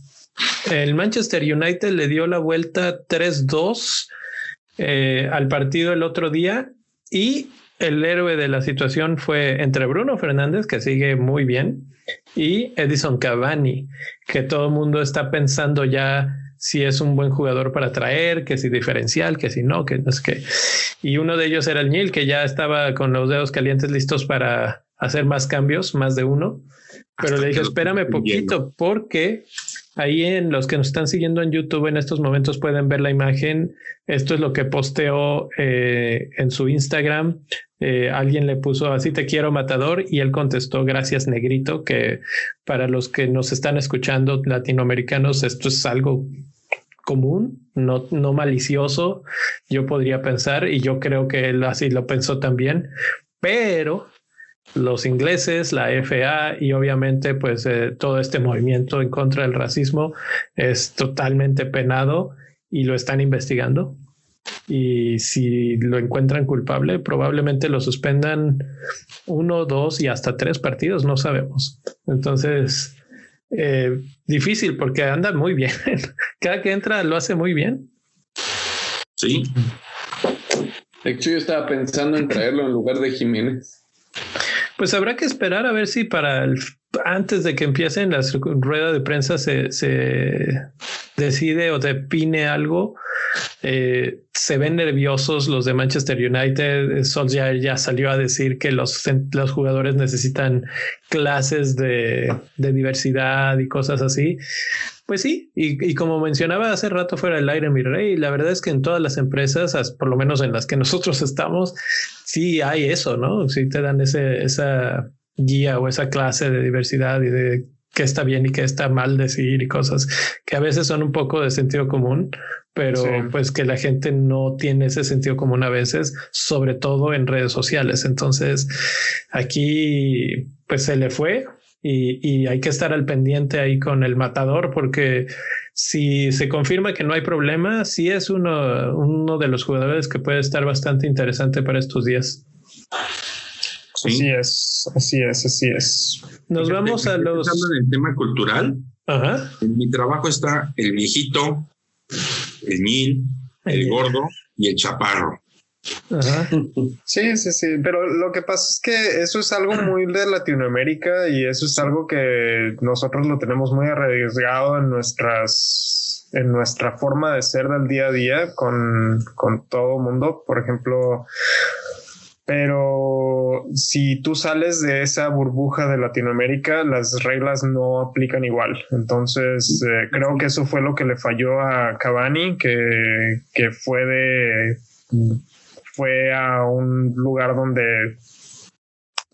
el Manchester United le dio la vuelta 3-2 eh, al partido el otro día y el héroe de la situación fue entre Bruno Fernández, que sigue muy bien, y Edison Cavani, que todo el mundo está pensando ya si es un buen jugador para traer, que si diferencial, que si no, que no es que. Y uno de ellos era el Nil, que ya estaba con los dedos calientes listos para hacer más cambios, más de uno. Pero le dije, espérame poquito, porque ahí en los que nos están siguiendo en YouTube en estos momentos pueden ver la imagen. Esto es lo que posteó eh, en su Instagram. Eh, alguien le puso así te quiero matador y él contestó gracias negrito, que para los que nos están escuchando latinoamericanos esto es algo común, no, no malicioso, yo podría pensar y yo creo que él así lo pensó también, pero los ingleses, la FA y obviamente pues eh, todo este movimiento en contra del racismo es totalmente penado y lo están investigando. Y si lo encuentran culpable, probablemente lo suspendan uno, dos y hasta tres partidos, no sabemos. Entonces, eh, difícil porque anda muy bien. [LAUGHS] Cada que entra lo hace muy bien. Sí. De hecho, yo estaba pensando en traerlo en lugar de Jiménez. Pues habrá que esperar a ver si para el, antes de que empiecen las ruedas de prensa se, se decide o define algo. Eh, se ven nerviosos los de Manchester United. Solskjaer ya salió a decir que los, los jugadores necesitan clases de, de diversidad y cosas así. Pues sí, y, como mencionaba hace rato fuera del aire, mi rey, la verdad es que en todas las empresas, por lo menos en las que nosotros estamos, sí hay eso, ¿no? Sí te dan ese, esa guía o esa clase de diversidad y de qué está bien y qué está mal decir y cosas que a veces son un poco de sentido común, pero pues que la gente no tiene ese sentido común a veces, sobre todo en redes sociales. Entonces, aquí pues se le fue y, hay que estar al pendiente ahí con el matador porque si se confirma que no hay problema, sí es uno, uno de los jugadores que puede estar bastante interesante para estos días. Así es, así es, así es. Nos vamos a los... En el tema cultural, en mi trabajo está el viejito, el Nil, el gordo y el chaparro. Sí, sí, sí, pero lo que pasa es que eso es algo muy de Latinoamérica y eso es algo que nosotros lo tenemos muy arriesgado en nuestras en nuestra forma de ser del día a día con, con todo mundo. Por ejemplo, pero si tú sales de esa burbuja de Latinoamérica, las reglas no aplican igual. Entonces, eh, creo que eso fue lo que le falló a Cavani, que, que fue de fue a un lugar donde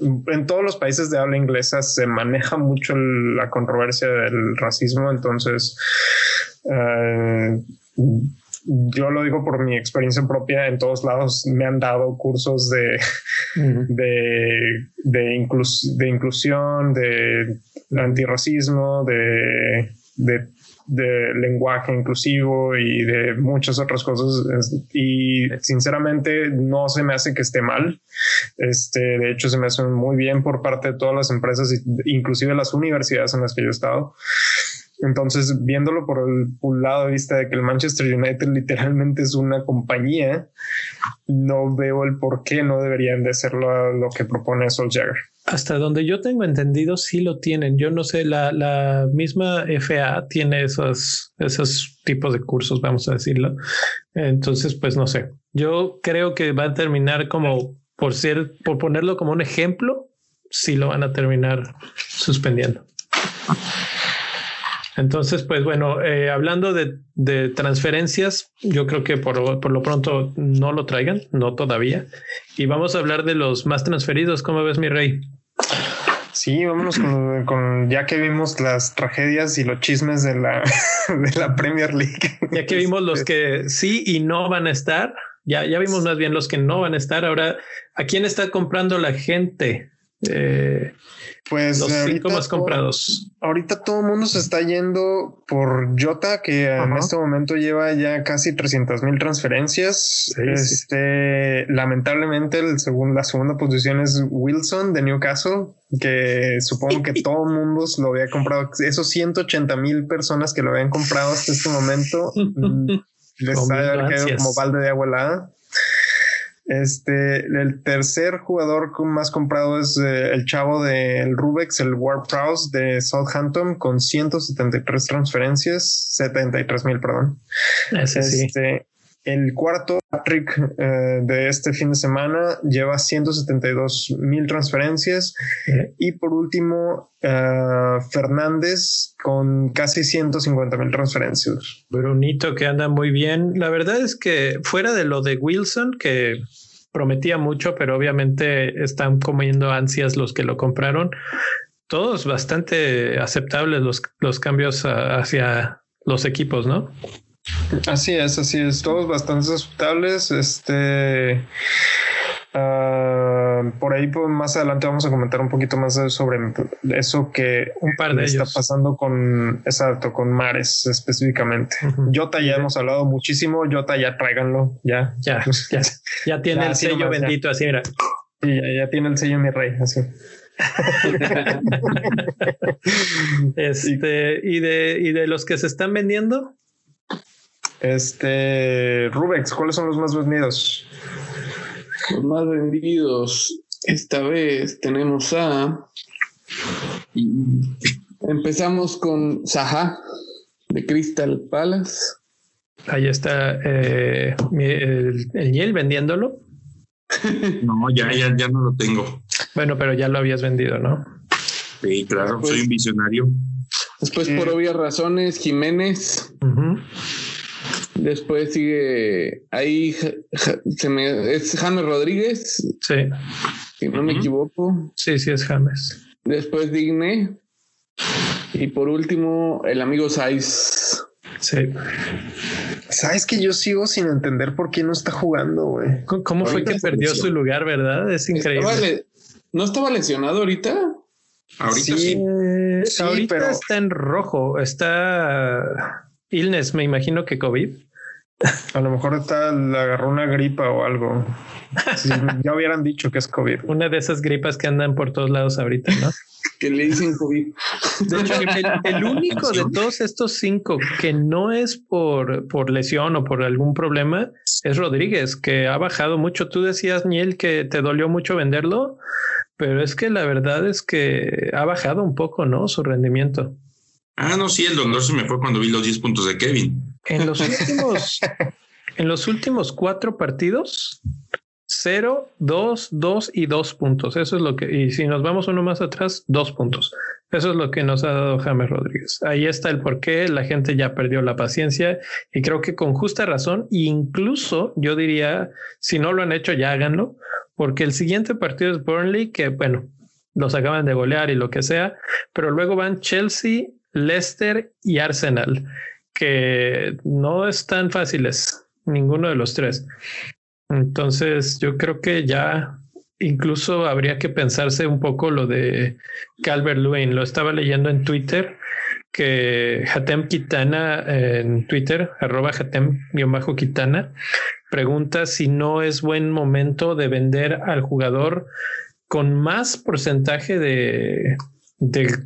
en todos los países de habla inglesa se maneja mucho la controversia del racismo, entonces eh, yo lo digo por mi experiencia propia, en todos lados me han dado cursos de, de, de, inclusión, de antirracismo, de, de de lenguaje inclusivo y de muchas otras cosas. Y sinceramente no se me hace que esté mal. Este, de hecho, se me hace muy bien por parte de todas las empresas, inclusive las universidades en las que yo he estado. Entonces, viéndolo por el, lado de vista de que el Manchester United literalmente es una compañía, no veo el por qué no deberían de hacerlo lo que propone Solskjaer. Hasta donde yo tengo entendido, sí lo tienen. Yo no sé, la, la misma FA tiene esos, esos tipos de cursos, vamos a decirlo. Entonces, pues no sé. Yo creo que va a terminar como, por ser, por ponerlo como un ejemplo, sí lo van a terminar suspendiendo. Entonces, pues bueno, eh, hablando de, de, transferencias, yo creo que por, por, lo pronto no lo traigan, no todavía. Y vamos a hablar de los más transferidos. ¿Cómo ves, mi rey? Sí, vámonos con, ya que vimos las tragedias y los chismes de la, [LAUGHS] de la Premier League. Ya que vimos los que sí y no van a estar, ya, ya vimos más bien los que no van a estar. Ahora, ¿a quién está comprando la gente? Eh, pues los cinco más comprados. Ahorita todo el mundo se está yendo por Jota, que en este momento lleva ya casi 300 mil transferencias. este, lamentablemente, el segundo, la segunda posición es Wilson de Newcastle, que supongo que [LAUGHS] todo el mundo lo había comprado. Esos 180 mil personas que lo habían comprado hasta este momento [LAUGHS] les ha quedado como balde de agua helada. Este, el tercer jugador más comprado es eh, el chavo del Rubex, el Ward Prowse de Southampton, con 173 transferencias, 73 mil, perdón. este, El cuarto, Patrick, eh, de este fin de semana, lleva 172 mil transferencias. Y por último, eh, Fernández con casi 150 mil transferencias. Brunito que anda muy bien. La verdad es que fuera de lo de Wilson, que prometía mucho, pero obviamente están comiendo ansias los que lo compraron. Todos bastante aceptables los, los cambios hacia los equipos, ¿no? Así es, así es, todos bastante aceptables. Este Ah, por ahí pues, más adelante vamos a comentar un poquito más sobre eso que un par de está pasando con exacto con Mares específicamente. Jota ya hemos hablado muchísimo. Jota ya tráiganlo ya ya [LAUGHS] ya, ya tiene el sello bendito así mira. ya, tiene el sello mi rey así. [LAUGHS] este y de y de los que se están vendiendo. Este Rubex, ¿cuáles son los más vendidos? Los más vendidos. Esta vez tenemos a. Empezamos con Saha de Crystal Palace. Ahí está eh, el, el vendiéndolo. [LAUGHS] No, ya, ya, ya no lo tengo. Bueno, pero ya lo habías vendido, ¿no? Sí, claro, soy un visionario. Después, por obvias razones, Jiménez. Después sigue ahí, se me, es James Rodríguez. Sí. Si no me equivoco. Sí, sí, es James. Después Digne. Y por último, el amigo Saiz. Sí. Sabes que yo sigo sin entender por qué no está jugando, güey. ¿Cómo fue que perdió su lugar, verdad? Es increíble. ¿No estaba lesionado ahorita? Ahorita sí. ahorita está en rojo. Está illness, me imagino que COVID. A lo mejor está, le agarró una gripa o algo. [LAUGHS] ya hubieran dicho que es COVID. Una de esas gripas que andan por todos lados ahorita, ¿no? [LAUGHS] que le dicen COVID. De hecho, el, [LAUGHS] único de todos estos cinco que no es por, por lesión o por algún problema es Rodríguez, que ha bajado mucho. Tú decías, Niel, que te dolió mucho venderlo, pero es que la verdad es que ha bajado un poco, ¿no? Su rendimiento. Ah, no, sí, el dolor se me fue cuando vi los 10 puntos de Kevin. En los [LAUGHS] últimos, en los últimos cuatro partidos, 0, 2, 2 y 2 puntos. Eso es lo que, y si nos vamos uno más atrás, 2 puntos. Eso es lo que nos ha dado James Rodríguez. Ahí está el por qué la gente ya perdió la paciencia y creo que con justa razón, incluso yo diría, si no lo han hecho, ya háganlo, porque el siguiente partido es Burnley, que bueno, los acaban de golear y lo que sea, pero luego van Chelsea, Leicester y Arsenal, que no están fáciles, ninguno de los tres. Entonces, yo creo que ya incluso habría que pensarse un poco lo de Calvert Lewin. Lo estaba leyendo en Twitter que Hatem Kitana en Twitter, arroba Hatem-Kitana, pregunta si no es buen momento de vender al jugador con más porcentaje de, de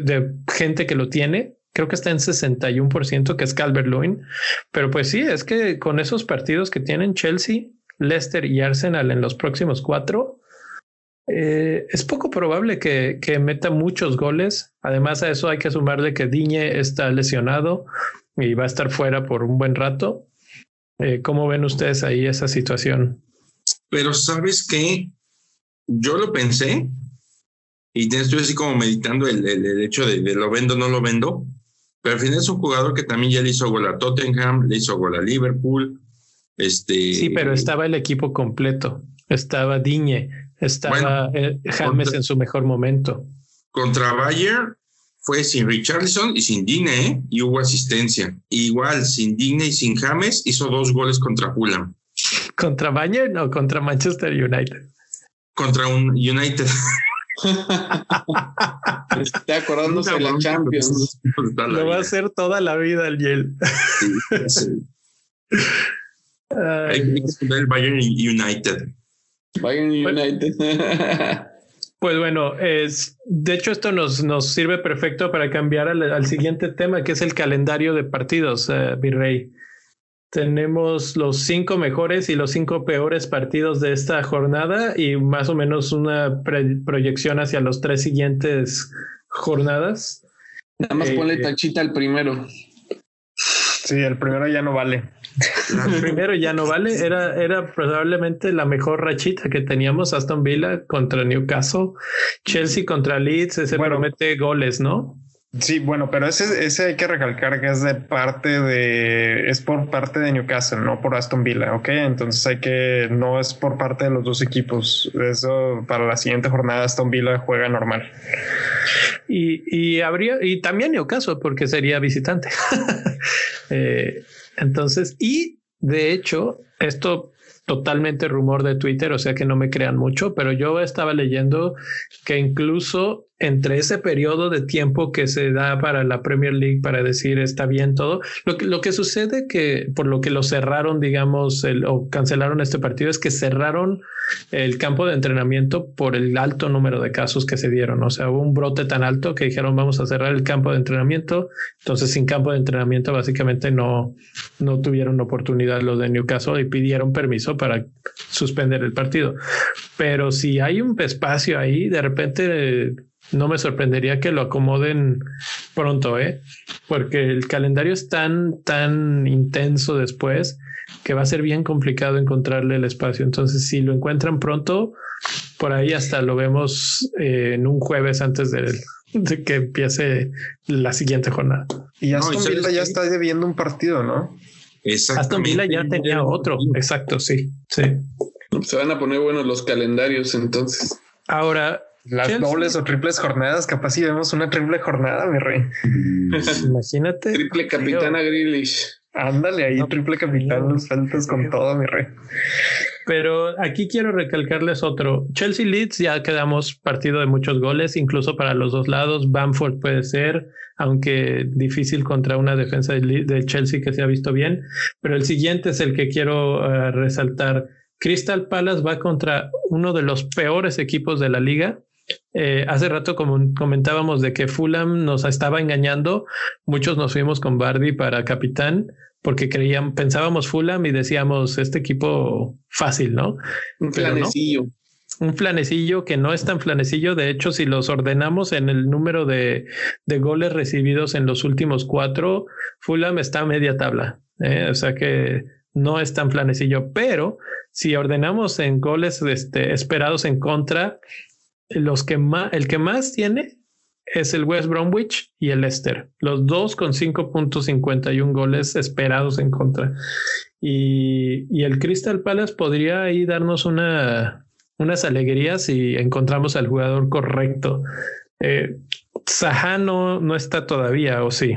de gente que lo tiene. Creo que está en 61%, que es Calvert Lewin. Pero pues sí, es que con esos partidos que tienen Chelsea, Leicester y Arsenal en los próximos cuatro, eh, es poco probable que, meta muchos goles. Además a eso hay que sumarle que Diñe está lesionado y va a estar fuera por un buen rato. Eh, ¿Cómo ven ustedes ahí esa situación? Pero sabes que yo lo pensé y estoy así como meditando el, hecho de, lo vendo, no lo vendo, pero al final es un jugador que también ya le hizo gol a Tottenham, le hizo gol a Liverpool. Este, sí, pero estaba el equipo completo. Estaba Diñe, estaba eh, James en su mejor momento. Contra Bayern fue sin Richarlison y sin Digne, ¿eh? y hubo asistencia. Igual, sin Digne y sin James, hizo dos goles contra Fulham. ¿Contra Bayern o contra Manchester United? Contra un United. [LAUGHS] Está acordándose de la Champions. Lo va a hacer toda la vida el Yale. Hay que el Bayern United. Bayern United. [LAUGHS] Pues bueno, es, de hecho esto nos, nos sirve perfecto para cambiar al, siguiente tema, que es el calendario de partidos, uh, Virrey. Tenemos los cinco mejores y los cinco peores partidos de esta jornada y más o menos una proyección hacia los tres siguientes jornadas. Nada más ponle eh, tachita al primero. Sí, el primero ya no vale. El primero ya no vale. Era, era probablemente la mejor rachita que teníamos Aston Villa contra Newcastle, Chelsea contra Leeds. Ese promete goles, ¿no? Sí, bueno, pero ese, ese hay que recalcar que es de parte de, es por parte de Newcastle, no por Aston Villa, ¿ok? Entonces hay que, no es por parte de los dos equipos. Eso para la siguiente jornada Aston Villa juega normal. Y, y habría, y también Newcastle, porque sería visitante. [LAUGHS] Eh, entonces, y de hecho, esto totalmente rumor de Twitter, o sea que no me crean mucho, pero yo estaba leyendo que incluso entre ese periodo de tiempo que se da para la Premier League para decir está bien todo, lo que, lo que sucede que por lo que lo cerraron, digamos, el, o cancelaron este partido es que cerraron el campo de entrenamiento por el alto número de casos que se dieron. O sea, hubo un brote tan alto que dijeron vamos a cerrar el campo de entrenamiento. Entonces, sin campo de entrenamiento, básicamente no, no tuvieron oportunidad los de Newcastle y pidieron permiso para suspender el partido. Pero si hay un espacio ahí, de repente no me sorprendería que lo acomoden pronto, ¿eh? Porque el calendario es tan, tan intenso después que va a ser bien complicado encontrarle el espacio. Entonces, si lo encuentran pronto, por ahí hasta lo vemos eh, en un jueves antes de, que empiece la siguiente jornada. Y Aston Villa ya está debiendo un partido, ¿no? Aston Villa ya tenía otro, exacto, sí, sí. Se van a poner buenos los calendarios entonces. Ahora, las dobles o triples jornadas, capaz si vemos una triple jornada, mi rey. Imagínate. Triple capitana Grealish. Ándale, ahí triple capitán, los faltas con todo, mi rey. Pero aquí quiero recalcarles otro. Chelsea Leeds ya quedamos partido de muchos goles, incluso para los dos lados. Bamford puede ser, aunque difícil contra una defensa de, Chelsea que se ha visto bien. Pero el siguiente es el que quiero eh, resaltar. Crystal Palace va contra uno de los peores equipos de la liga. Eh, hace rato como comentábamos de que Fulham nos estaba engañando, muchos nos fuimos con Bardi para capitán porque creían, pensábamos Fulham y decíamos este equipo fácil, ¿no? Un flanecillo. Un flanecillo que no es tan flanecillo. De hecho, si los ordenamos en el número de, de goles recibidos en los últimos cuatro, Fulham está a media tabla. ¿eh? O sea que no es tan flanecillo, pero si ordenamos en goles este, esperados en contra, los que más, el que más tiene es el West Bromwich y el Leicester, los dos con 5.51 goles esperados en contra. Y, y, el Crystal Palace podría ahí darnos una, unas alegrías si encontramos al jugador correcto. Eh, no, no, está todavía, ¿o sí?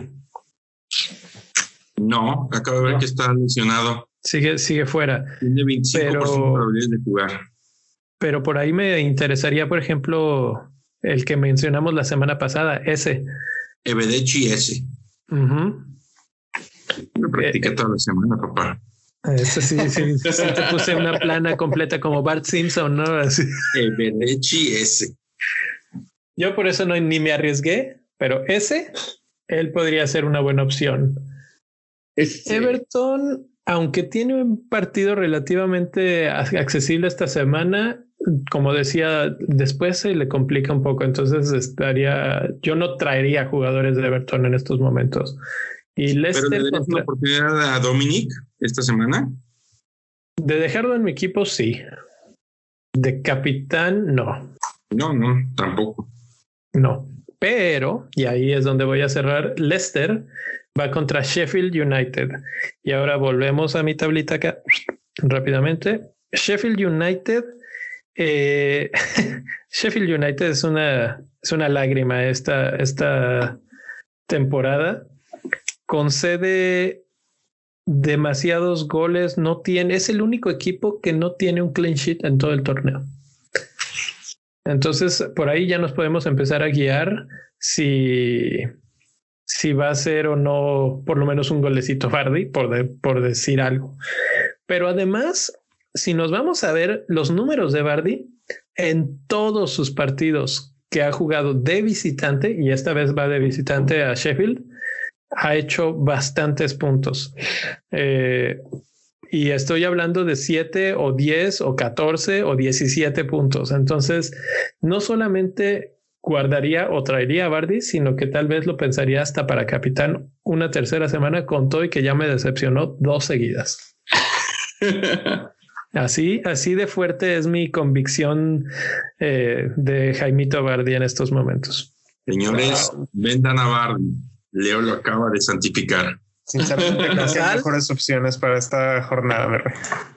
No, acabo de ver que está lesionado. Sigue, sigue fuera. Tiene 25% pero, de jugar. Pero por ahí me interesaría, por ejemplo, el que mencionamos la semana pasada, ese. Ebedechi ese. Lo practica eh, toda la semana, papá. Ese sí, [LAUGHS] sí, sí, te puse una plana completa como Bart Simpson, ¿no? Así. Ebedechi ese. Yo por eso no ni me arriesgué, pero ese, él podría ser una buena opción. Everton, aunque tiene un partido relativamente accesible esta semana, como decía, después se le complica un poco. Entonces estaría, yo no traería jugadores de Everton en estos momentos. Y Leicester. ¿Pero le contra... oportunidad a Dominic esta semana? De dejarlo en mi equipo, sí. De capitán, no. No, no, tampoco. No. Pero, y ahí es donde voy a cerrar, Leicester va contra Sheffield United. Y ahora volvemos a mi tablita acá rápidamente. Sheffield United eh, [LAUGHS] Sheffield United es una, es una lágrima esta, esta temporada. Concede demasiados goles, no tiene, es el único equipo que no tiene un clean sheet en todo el torneo. Entonces, por ahí ya nos podemos empezar a guiar si, si va a ser o no por lo menos un golecito Fardy, por, por decir algo. Pero además, si nos vamos a ver los números de Bardi en todos sus partidos que ha jugado de visitante, y esta vez va de visitante a Sheffield, ha hecho bastantes puntos. Eh, y estoy hablando de 7 o 10 o 14 o 17 puntos. Entonces, no solamente guardaría o traería a Bardi, sino que tal vez lo pensaría hasta para capitán una tercera semana con todo y que ya me decepcionó dos seguidas. [LAUGHS] Así, así de fuerte es mi convicción eh, de Jaimito Bardi en estos momentos. Señores, vendan a Bardi. Leo lo acaba de santificar. Sinceramente, [LAUGHS] creo mejores opciones para esta jornada.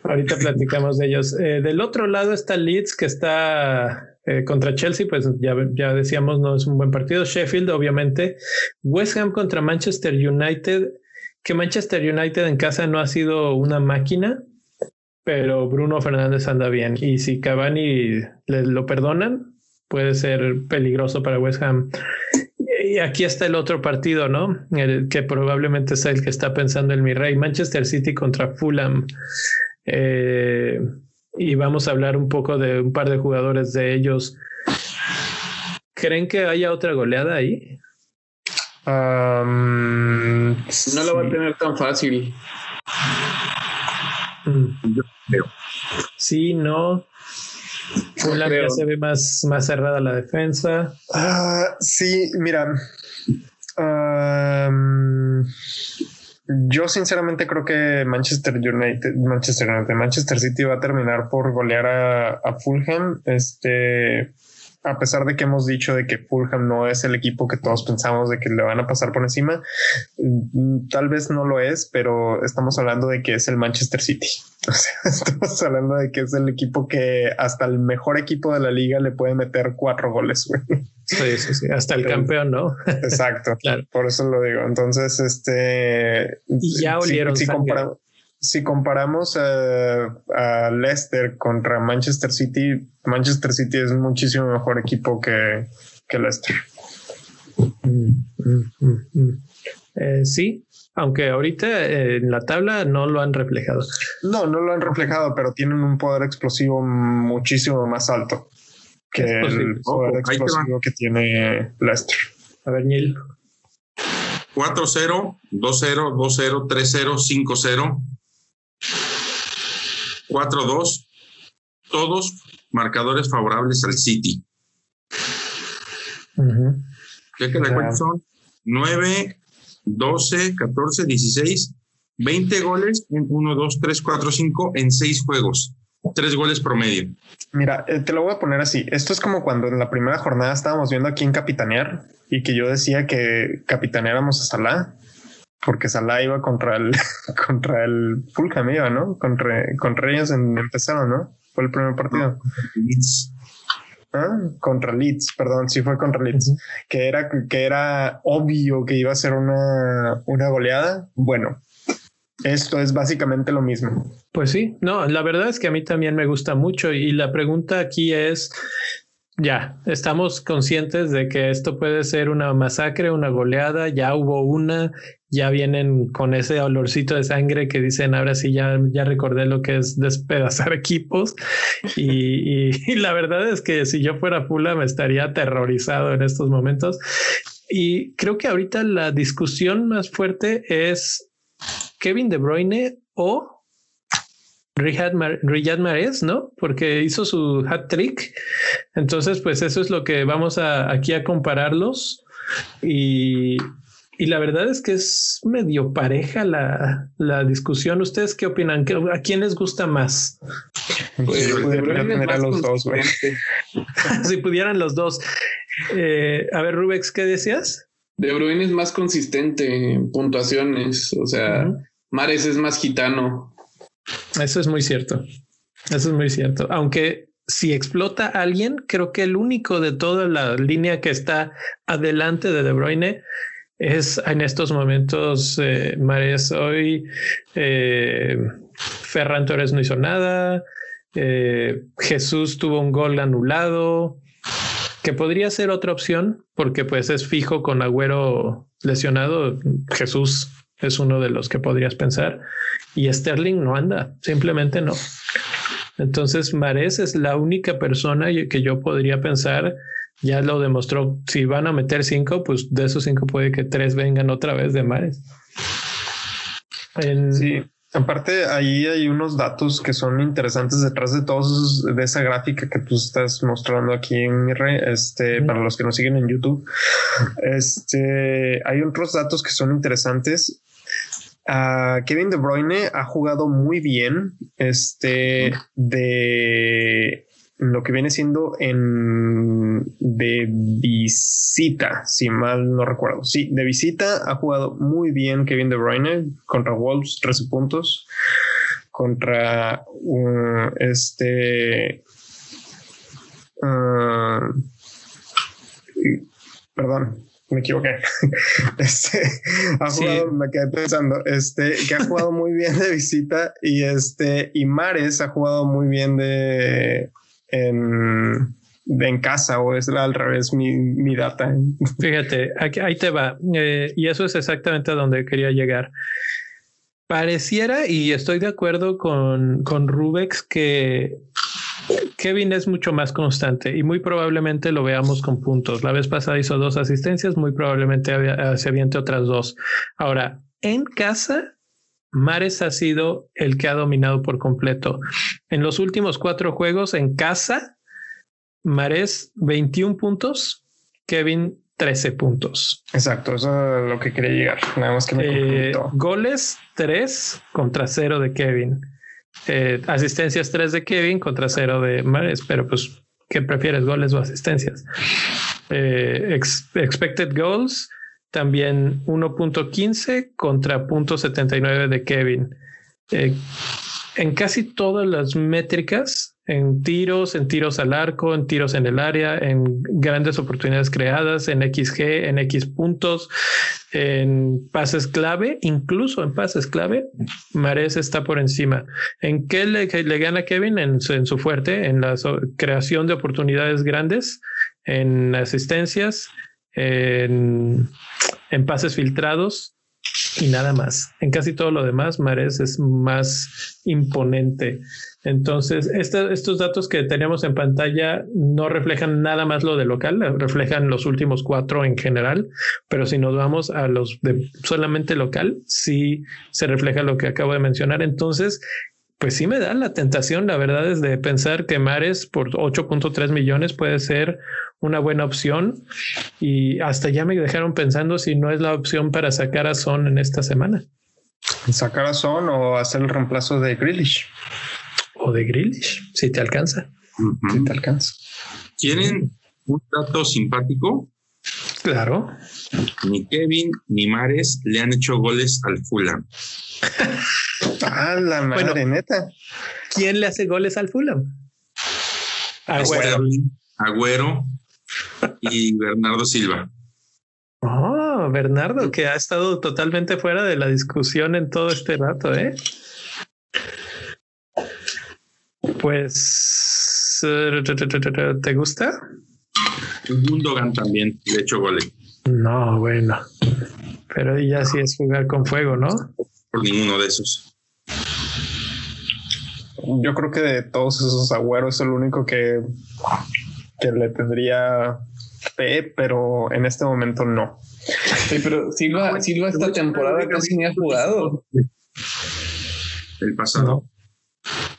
Ahorita platicamos de ellos. Eh, del otro lado está Leeds, que está eh, contra Chelsea, pues ya, ya decíamos, no es un buen partido. Sheffield, obviamente. West Ham contra Manchester United, que Manchester United en casa no ha sido una máquina, pero Bruno Fernández anda bien. Y si Cavani le, lo perdonan, puede ser peligroso para West Ham. Y aquí está el otro partido, ¿no? El que probablemente es el que está pensando el mi rey, Manchester City contra Fulham. Eh, y vamos a hablar un poco de un par de jugadores de ellos. ¿Creen que haya otra goleada ahí? no lo va a tener tan fácil. Mm. Sí, no. Fulham ya se ve más, más cerrada la defensa. Ah, sí, mira. yo sinceramente creo que Manchester United, Manchester United, Manchester City va a terminar por golear a, a Fulham. Este a pesar de que hemos dicho de que Fulham no es el equipo que todos pensamos de que le van a pasar por encima, mm, tal vez no lo es, pero estamos hablando de que es el Manchester City. [LAUGHS] O sea, estamos hablando de que es el equipo que hasta el mejor equipo de la liga le puede meter cuatro goles. Sí, sí, sí. Hasta el campeón, ¿no? Exacto. [LAUGHS] claro. Por eso lo digo. Entonces, este. Y ya olieron. Si, si, comparamos a, Leicester contra Manchester City, Manchester City es muchísimo mejor equipo que, que Leicester. Mm, mm, mm, eh, sí, aunque ahorita eh, en la tabla no lo han reflejado. No, no lo han reflejado, pero tienen un poder explosivo muchísimo más alto que el poder explosivo que tiene Leicester. A ver, Neil. 4-0, 2-0, 2-0, 3-0, 5-0, 4-2, todos marcadores favorables al City. ¿Qué que la son? 9, 12, 14, 16, 20 goles en 1, 2, 3, 4, 5 en 6 juegos. 3 goles promedio. Mira, eh, te lo voy a poner así. Esto es como cuando en la primera jornada estábamos viendo aquí en Capitanear y que yo decía que capitaneáramos a Salah porque Salah iba contra el [LAUGHS] contra el Fulham iba, ¿no? Contra, contra ellos en, empezaron, ¿no? Fue el primer partido. ¿Ah? Contra Leeds, perdón, sí fue contra Leeds, que, era, que era obvio que iba a ser una, una goleada. Bueno, esto es básicamente lo mismo. Pues sí, no, la verdad es que a mí también me gusta mucho y la pregunta aquí es, ya, estamos conscientes de que esto puede ser una masacre, una goleada, ya hubo una, ya vienen con ese olorcito de sangre que dicen, ahora sí, ya, ya recordé lo que es despedazar [LAUGHS] equipos. Y, la verdad es que si yo fuera Fula me estaría aterrorizado en estos momentos. Y creo que ahorita la discusión más fuerte es Kevin De Bruyne o Riyad, Mahrez, ¿no? Porque hizo su hat trick. Entonces, pues eso es lo que vamos a, aquí a compararlos. Y, y la verdad es que es medio pareja la, la discusión. ¿Ustedes qué opinan? ¿A quién les gusta más? Pues, tener a los dos, [LAUGHS] si pudieran los dos. Eh, a ver, Rubex, ¿qué decías? De Bruyne es más consistente en puntuaciones. O sea, Mares es más gitano. Eso es muy cierto. Eso es muy cierto. Aunque si explota a alguien, creo que el único de toda la línea que está adelante de De Bruyne es en estos momentos eh, Mares hoy. Eh, Ferran Torres no hizo nada. Eh, Jesús tuvo un gol anulado, que podría ser otra opción, porque pues es fijo con Agüero lesionado. Jesús es uno de los que podrías pensar. Y Sterling no anda, simplemente no. Entonces, Mares es la única persona que yo podría pensar, ya lo demostró, si van a meter cinco, pues de esos cinco puede que tres vengan otra vez de Mares. Sí, aparte ahí hay unos datos que son interesantes detrás de todos de esa gráfica que tú estás mostrando aquí en mi red, este, para los que nos siguen en YouTube. Este, hay otros datos que son interesantes Kevin De Bruyne ha jugado muy bien este de lo que viene siendo en de visita, si mal no recuerdo. Sí, de visita ha jugado muy bien Kevin De Bruyne contra Wolves, 13 puntos. Contra uh, este. Uh, perdón, me equivoqué. [LAUGHS] Este ha jugado, me quedé pensando, este, que ha jugado muy bien de visita y este, y Mares ha jugado muy bien de en, en casa o es al revés mi, mi data. Fíjate, aquí, ahí te va. Eh, y eso es exactamente a donde quería llegar. Pareciera, y estoy de acuerdo con, con Rubex, que Kevin es mucho más constante y muy probablemente lo veamos con puntos. La vez pasada hizo dos asistencias, muy probablemente eh, se aviente otras dos. Ahora, en casa, Mares ha sido el que ha dominado por completo. En los últimos cuatro juegos en casa, Mares 21 puntos, Kevin 13 puntos. Exacto, eso es lo que quería llegar. Nada más que me eh, Goles 3 contra 0 de Kevin. Eh, asistencias 3 de Kevin contra 0 de Mares, pero pues, ¿qué prefieres, goles o asistencias? Eh, expected goals, también 1.15 contra 0.79 de Kevin. Eh, en casi todas las métricas, en tiros, en tiros al arco, en tiros en el área, en grandes oportunidades creadas, en XG, en X puntos, en pases clave, incluso en pases clave, Mares está por encima. ¿En qué le, gana Kevin? En, en, su fuerte, en la creación de oportunidades grandes, en asistencias, en, en pases filtrados y nada más. En casi todo lo demás, Mares es más imponente. Entonces, estos datos que tenemos en pantalla no reflejan nada más lo de local, reflejan los últimos cuatro en general, pero si nos vamos a los de solamente local, sí se refleja lo que acabo de mencionar. Entonces, pues sí me da la tentación, la verdad, es de pensar que Mares por 8.3 millones puede ser una buena opción y hasta ya me dejaron pensando si no es la opción para sacar a Son en esta semana. Sacar a Son o hacer el reemplazo de Grealish o de Grealish, si te alcanza. Si te alcanza. ¿Quieren un dato simpático? Claro. Ni Kevin ni Mares le han hecho goles al Fulham. [LAUGHS] ah, la madre neta. ¿Quién le hace goles al Fulham? Agüero. Agüero y [LAUGHS] Bernardo Silva. Oh, Bernardo, que ha estado totalmente fuera de la discusión en todo este rato, ¿eh? Pues, ¿te gusta? Gundogan también, de hecho, goles. No, bueno. Pero ya sí es jugar con fuego, ¿no? Por ninguno de esos. Yo creo que de todos esos agüeros es el único que, que le tendría fe, pero en este momento no. Sí, pero Silva, Silva esta temporada casi ni ha jugado. El pasado.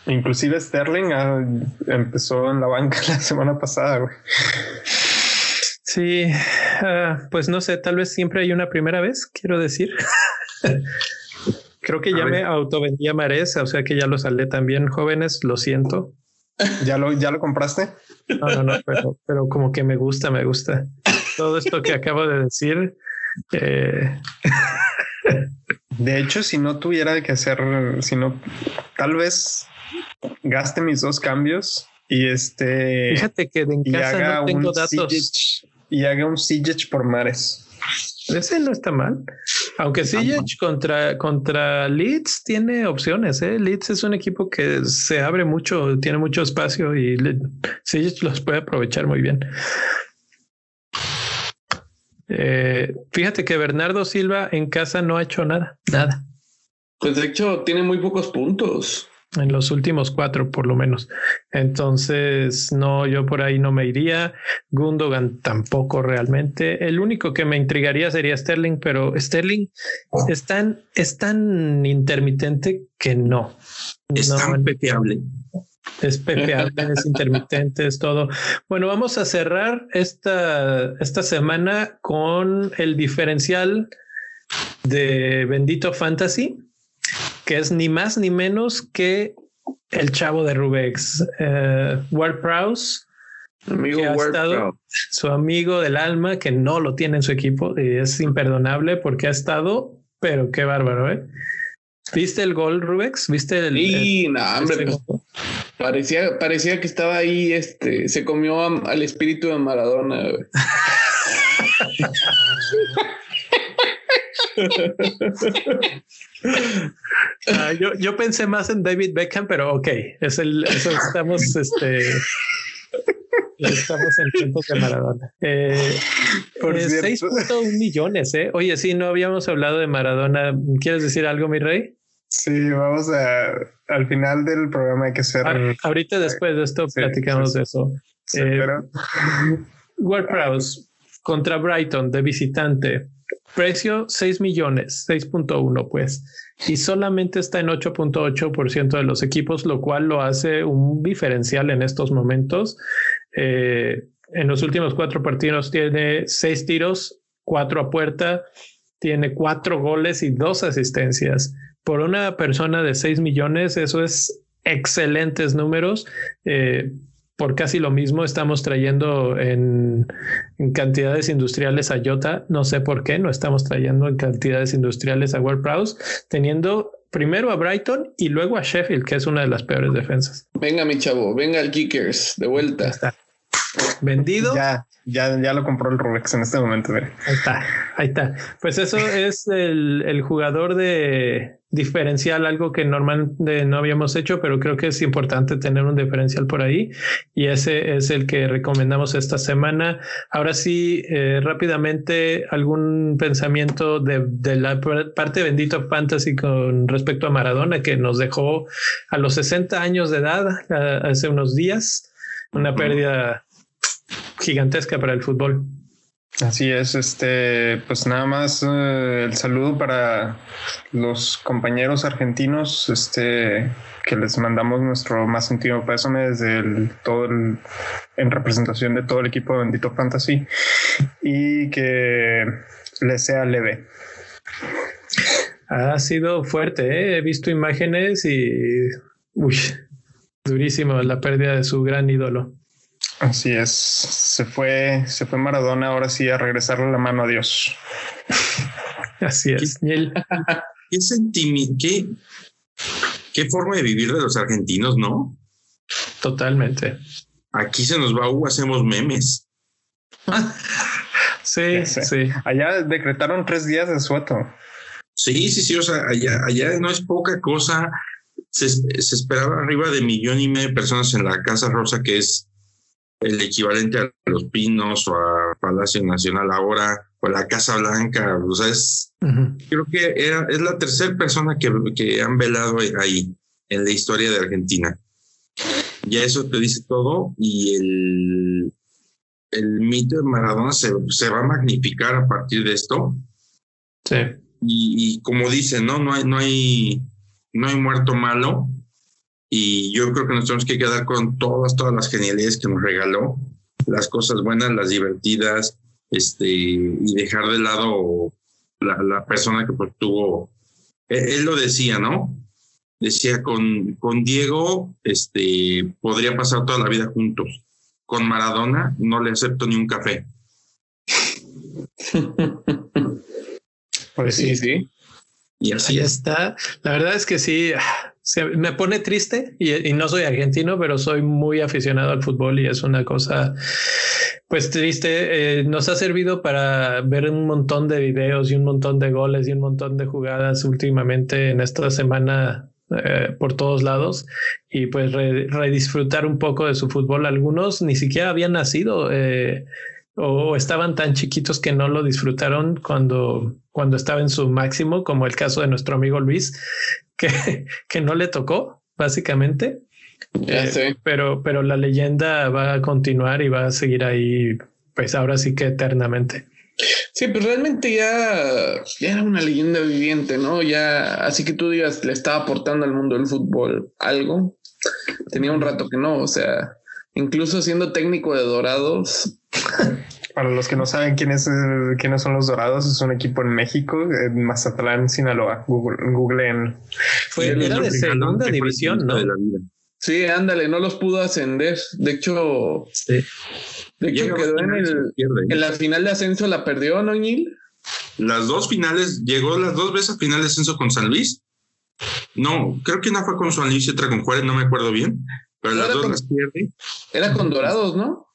Inclusive Sterling ah, empezó en la banca [LAUGHS] la semana pasada. Güey. Sí, ah, pues no sé, tal vez siempre hay una primera vez, quiero decir. [LAUGHS] Creo que ya me autovendí a Mares, o sea que ya lo salé también, jóvenes, lo siento. ¿Ya lo, ya lo compraste? No, no, no, pero, pero como que me gusta, me gusta. Todo esto que acabo de decir. Eh... [LAUGHS] De hecho, si no tuviera que hacer, si no, tal vez gaste mis dos cambios y este. Fíjate que en casa no tengo datos. y haga un Siege por mares. Ese no está mal. Aunque Siege contra, contra Leeds tiene opciones. ¿eh? Leeds es un equipo que se abre mucho, tiene mucho espacio y Siege los puede aprovechar muy bien. Eh, fíjate que Bernardo Silva en casa no ha hecho nada, nada. Pues de hecho tiene muy pocos puntos en los últimos cuatro por lo menos. Entonces, no, yo por ahí no me iría. Gundogan tampoco realmente. El único que me intrigaría sería Sterling, pero Sterling es tan, es tan intermitente que no. Es tan pepeable. Es pepeable, es intermitente, es todo. Bueno, vamos a cerrar esta, esta semana con el diferencial de Bendito Fantasy que es ni más ni menos que el chavo de Rubex, eh, Ward Prowse, amigo que ha estado, su amigo del alma, que no lo tiene en su equipo y es imperdonable porque ha estado, pero qué bárbaro, ¿eh? ¿Viste el gol, Rubex? ¿Viste el? Sí, no, hombre, pues, parecía, parecía que estaba ahí, este, se comió al espíritu de Maradona. [LAUGHS] [LAUGHS] [LAUGHS] Ah, yo, yo, pensé más en David Beckham, pero ok, es el, eso estamos, este, estamos en tiempos de Maradona. Eh, Por 6.1 eh, millones, ¿eh? Oye, sí, no habíamos hablado de Maradona. ¿Quieres decir algo, mi rey? Sí, vamos a, al final del programa hay que. Ah, ahorita después de esto platicamos de eso. Eh, Prowse contra Brighton de visitante. Precio 6 millones, 6.1 pues, y solamente está en 8.8% de los equipos, lo cual lo hace un diferencial en estos momentos. Eh, en los últimos cuatro partidos tiene seis tiros, cuatro a puerta, tiene cuatro goles y dos asistencias. Por una persona de 6 millones, eso es excelentes números. Eh, por casi lo mismo estamos trayendo en, cantidades industriales a Jota. No sé por qué no estamos trayendo en cantidades industriales a WordPress, teniendo primero a Brighton y luego a Sheffield, que es una de las peores defensas. Venga, mi chavo, venga el Kickers, de vuelta. está. Vendido. Ya, ya, ya lo compró el Rubex en este momento. Ahí está, ahí está. Pues eso es el, el jugador de diferencial, algo que normalmente no habíamos hecho, pero creo que es importante tener un diferencial por ahí y ese es el que recomendamos esta semana. Ahora sí, eh, rápidamente, algún pensamiento de, de, la parte de Bendito Fantasy con respecto a Maradona que nos dejó a los 60 años de edad hace unos días, una pérdida gigantesca para el fútbol. Así es, este, pues nada más eh, el saludo para los compañeros argentinos, este, que les mandamos nuestro más sentido pésame desde el, todo el, en representación de todo el equipo de Bendito Fantasy y que les sea leve. Ha sido fuerte, ¿eh? he visto imágenes y, uy, durísimo la pérdida de su gran ídolo. Así es. Se fue, se fue Maradona ahora sí a regresarle la mano a Dios. [LAUGHS] Así es. ¿Qué, [LAUGHS] qué, qué, forma de vivir de los argentinos, ¿no? Totalmente. Aquí se nos va, uh, hacemos memes. [LAUGHS] sí, sí. Allá decretaron tres días de sueto. Sí, sí, sí. O sea, allá, allá no es poca cosa. Se, se esperaba arriba de millón y medio de personas en la Casa Rosa, que es el equivalente a Los Pinos o a Palacio Nacional ahora, o la Casa Blanca, o sea, es, creo que era, es la tercera persona que, que han velado ahí en la historia de Argentina. Ya eso te dice todo y el, el mito de Maradona se, se va a magnificar a partir de esto. Sí. Y, y, como dice, ¿no? No hay, no hay, no hay muerto malo, y yo creo que nos tenemos que quedar con todas, todas las genialidades que nos regaló, las cosas buenas, las divertidas, este, y dejar de lado la, la persona que pues tuvo, él, lo decía, ¿no? Decía, con, con Diego, este, podría pasar toda la vida juntos. Con Maradona no le acepto ni un café. [LAUGHS] pues sí, sí. Y así está. La verdad es que sí, me pone triste y, no soy argentino, pero soy muy aficionado al fútbol y es una cosa pues triste. Eh, nos ha servido para ver un montón de videos y un montón de goles y un montón de jugadas últimamente en esta semana eh, por todos lados y pues redisfrutar un poco de su fútbol. Algunos ni siquiera habían nacido. Eh, o estaban tan chiquitos que no lo disfrutaron cuando, cuando estaba en su máximo, como el caso de nuestro amigo Luis, que, [LAUGHS] que no le tocó, básicamente. Eh, pero, pero la leyenda va a continuar y va a seguir ahí, pues ahora sí que eternamente. Sí, pues realmente ya, ya era una leyenda viviente, ¿no? Ya, así que tú digas, le estaba aportando al mundo del fútbol algo. Tenía un rato que no, o sea, incluso siendo técnico de Dorados, [LAUGHS] para los que no saben quiénes, quiénes son los Dorados, es un equipo en México, en Mazatlán, Sinaloa. Google, Google en. Fue, era de segunda división, ¿no? Sí, ándale, no los pudo ascender. De hecho, de hecho quedó en, el, en la final de ascenso, la perdió, ¿no, Gil? Las dos finales, llegó las dos veces a final de ascenso con San Luis. No, creo que una fue con San Luis y otra con Juárez, no me acuerdo bien, pero las dos las pierde. Era con Dorados, ¿no?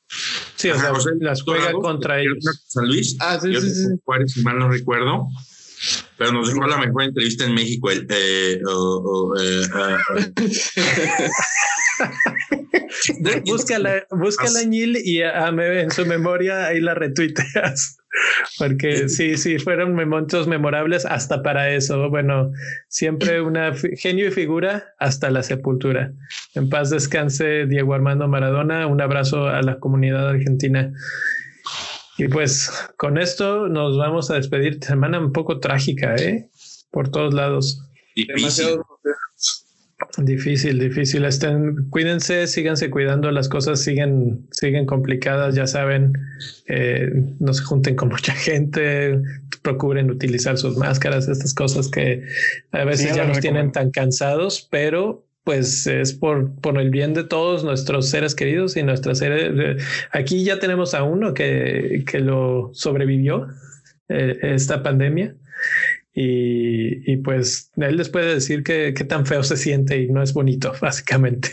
Sí, o sea, las juega contra ellos. San Luis. Ah, sí, sí, sí. Juárez, si mal no recuerdo. Pero nos dejó la mejor entrevista en México. El, eh, oh, oh, eh, uh, [LAUGHS] [LAUGHS] búscala, búscala, Nil, y a, en su memoria ahí la retuiteas. [LAUGHS] Porque sí, sí, fueron momentos memorables hasta para eso. Bueno, siempre [CLEARS THROAT] una genio y figura hasta la sepultura. En paz descanse Diego Armando Maradona. Un abrazo a la comunidad argentina. Y pues con esto nos vamos a despedir. Semana un poco trágica, ¿eh? Por todos lados. Demasiado Difícil, difícil. Estén, cuídense, síganse cuidando, las cosas siguen, siguen complicadas, ya saben, eh, no se junten con [LAUGHS] mucha gente, procuren utilizar sus máscaras, estas cosas que a veces ya nos tienen tan cansados, pero pues es por, por el bien de todos nuestros seres queridos y nuestras seres. Aquí ya tenemos a uno que, que lo sobrevivió, eh, esta pandemia y, pues él les puede decir que, tan feo se siente y no es bonito, [LAUGHS] básicamente.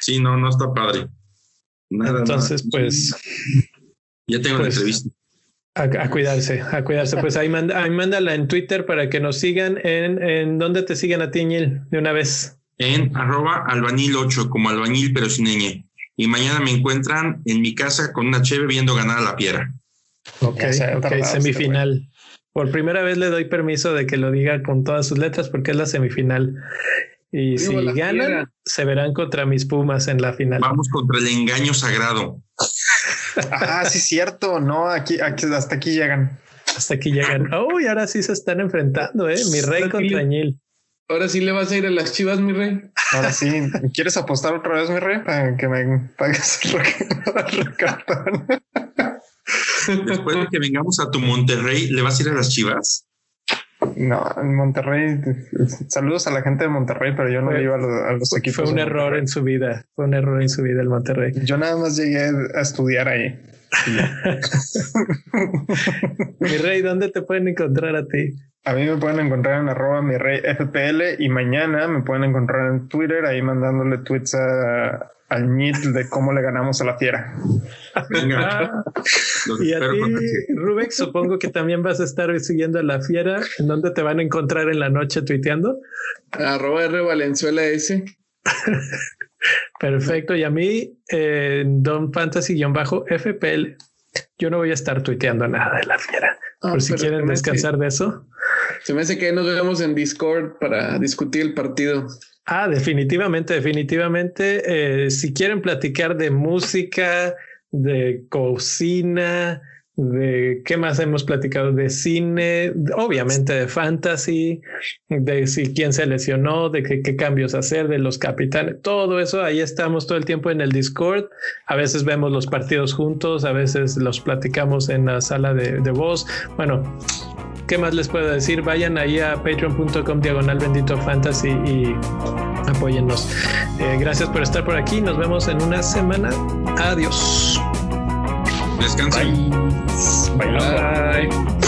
Sí, no, no está padre. Nada, Entonces, pues... Ya tengo la pues, entrevista. A, cuidarse, a cuidarse. Pues ahí, manda, ahí mándala en Twitter para que nos sigan. ¿En, en dónde te siguen a ti, de una vez? En arroba albañil 8, como albañil, pero sin ñ. Y mañana me encuentran en mi casa con una cheve viendo ganar a la piedra. Ok, okay semifinal. Por primera vez le doy permiso de que lo diga con todas sus letras porque es la semifinal. Y si ganan, se verán contra mis Pumas en la final. Vamos contra el engaño sagrado. ah, sí, cierto. No, aquí, aquí, hasta aquí llegan. Hasta aquí llegan. Oh, y ahora sí se están enfrentando, ¿eh? Mi rey contra Añil. Ahora sí le vas a ir a las chivas, mi rey. Ahora sí. ¿Quieres apostar otra vez, mi rey? Para que me pagues el [LAUGHS] cartón. Después de que vengamos a tu Monterrey, ¿le vas a ir a las chivas? No, en Monterrey, saludos a la gente de Monterrey, pero yo no iba a los, equipos. Fue un error en su vida, fue un error en su vida el Monterrey. Yo nada más llegué a estudiar ahí. [LAUGHS] mi rey, ¿dónde te pueden encontrar a ti? A mí me pueden encontrar en arroba mi rey FPL y mañana me pueden encontrar en Twitter ahí mandándole tweets a, al NIT de cómo le ganamos a la fiera. y a ti, Rubek, supongo que también vas a estar siguiendo a la fiera. ¿En dónde te van a encontrar en la noche tuiteando? Arroba R Valenzuela S. [LAUGHS] Perfecto. Y a mí, en Don Fantasy-FPL, yo no voy a estar tuiteando nada de la fiera. Ah, por si quieren descansar de eso. Se me hace que nos vemos en Discord para discutir el partido. Ah, definitivamente, definitivamente. Eh, si quieren platicar de música, de cocina, de qué más hemos platicado de cine, obviamente de fantasy, de si quién se lesionó, de qué, cambios hacer, de los capitanes, todo eso, ahí estamos todo el tiempo en el Discord. A veces vemos los partidos juntos, a veces los platicamos en la sala de, de voz. Bueno, ¿qué más les puedo decir? Vayan ahí a patreon.com diagonal bendito fantasy y apóyennos. Eh, gracias por estar por aquí. Nos vemos en una semana. Adiós. Descansen. Bye. Bye.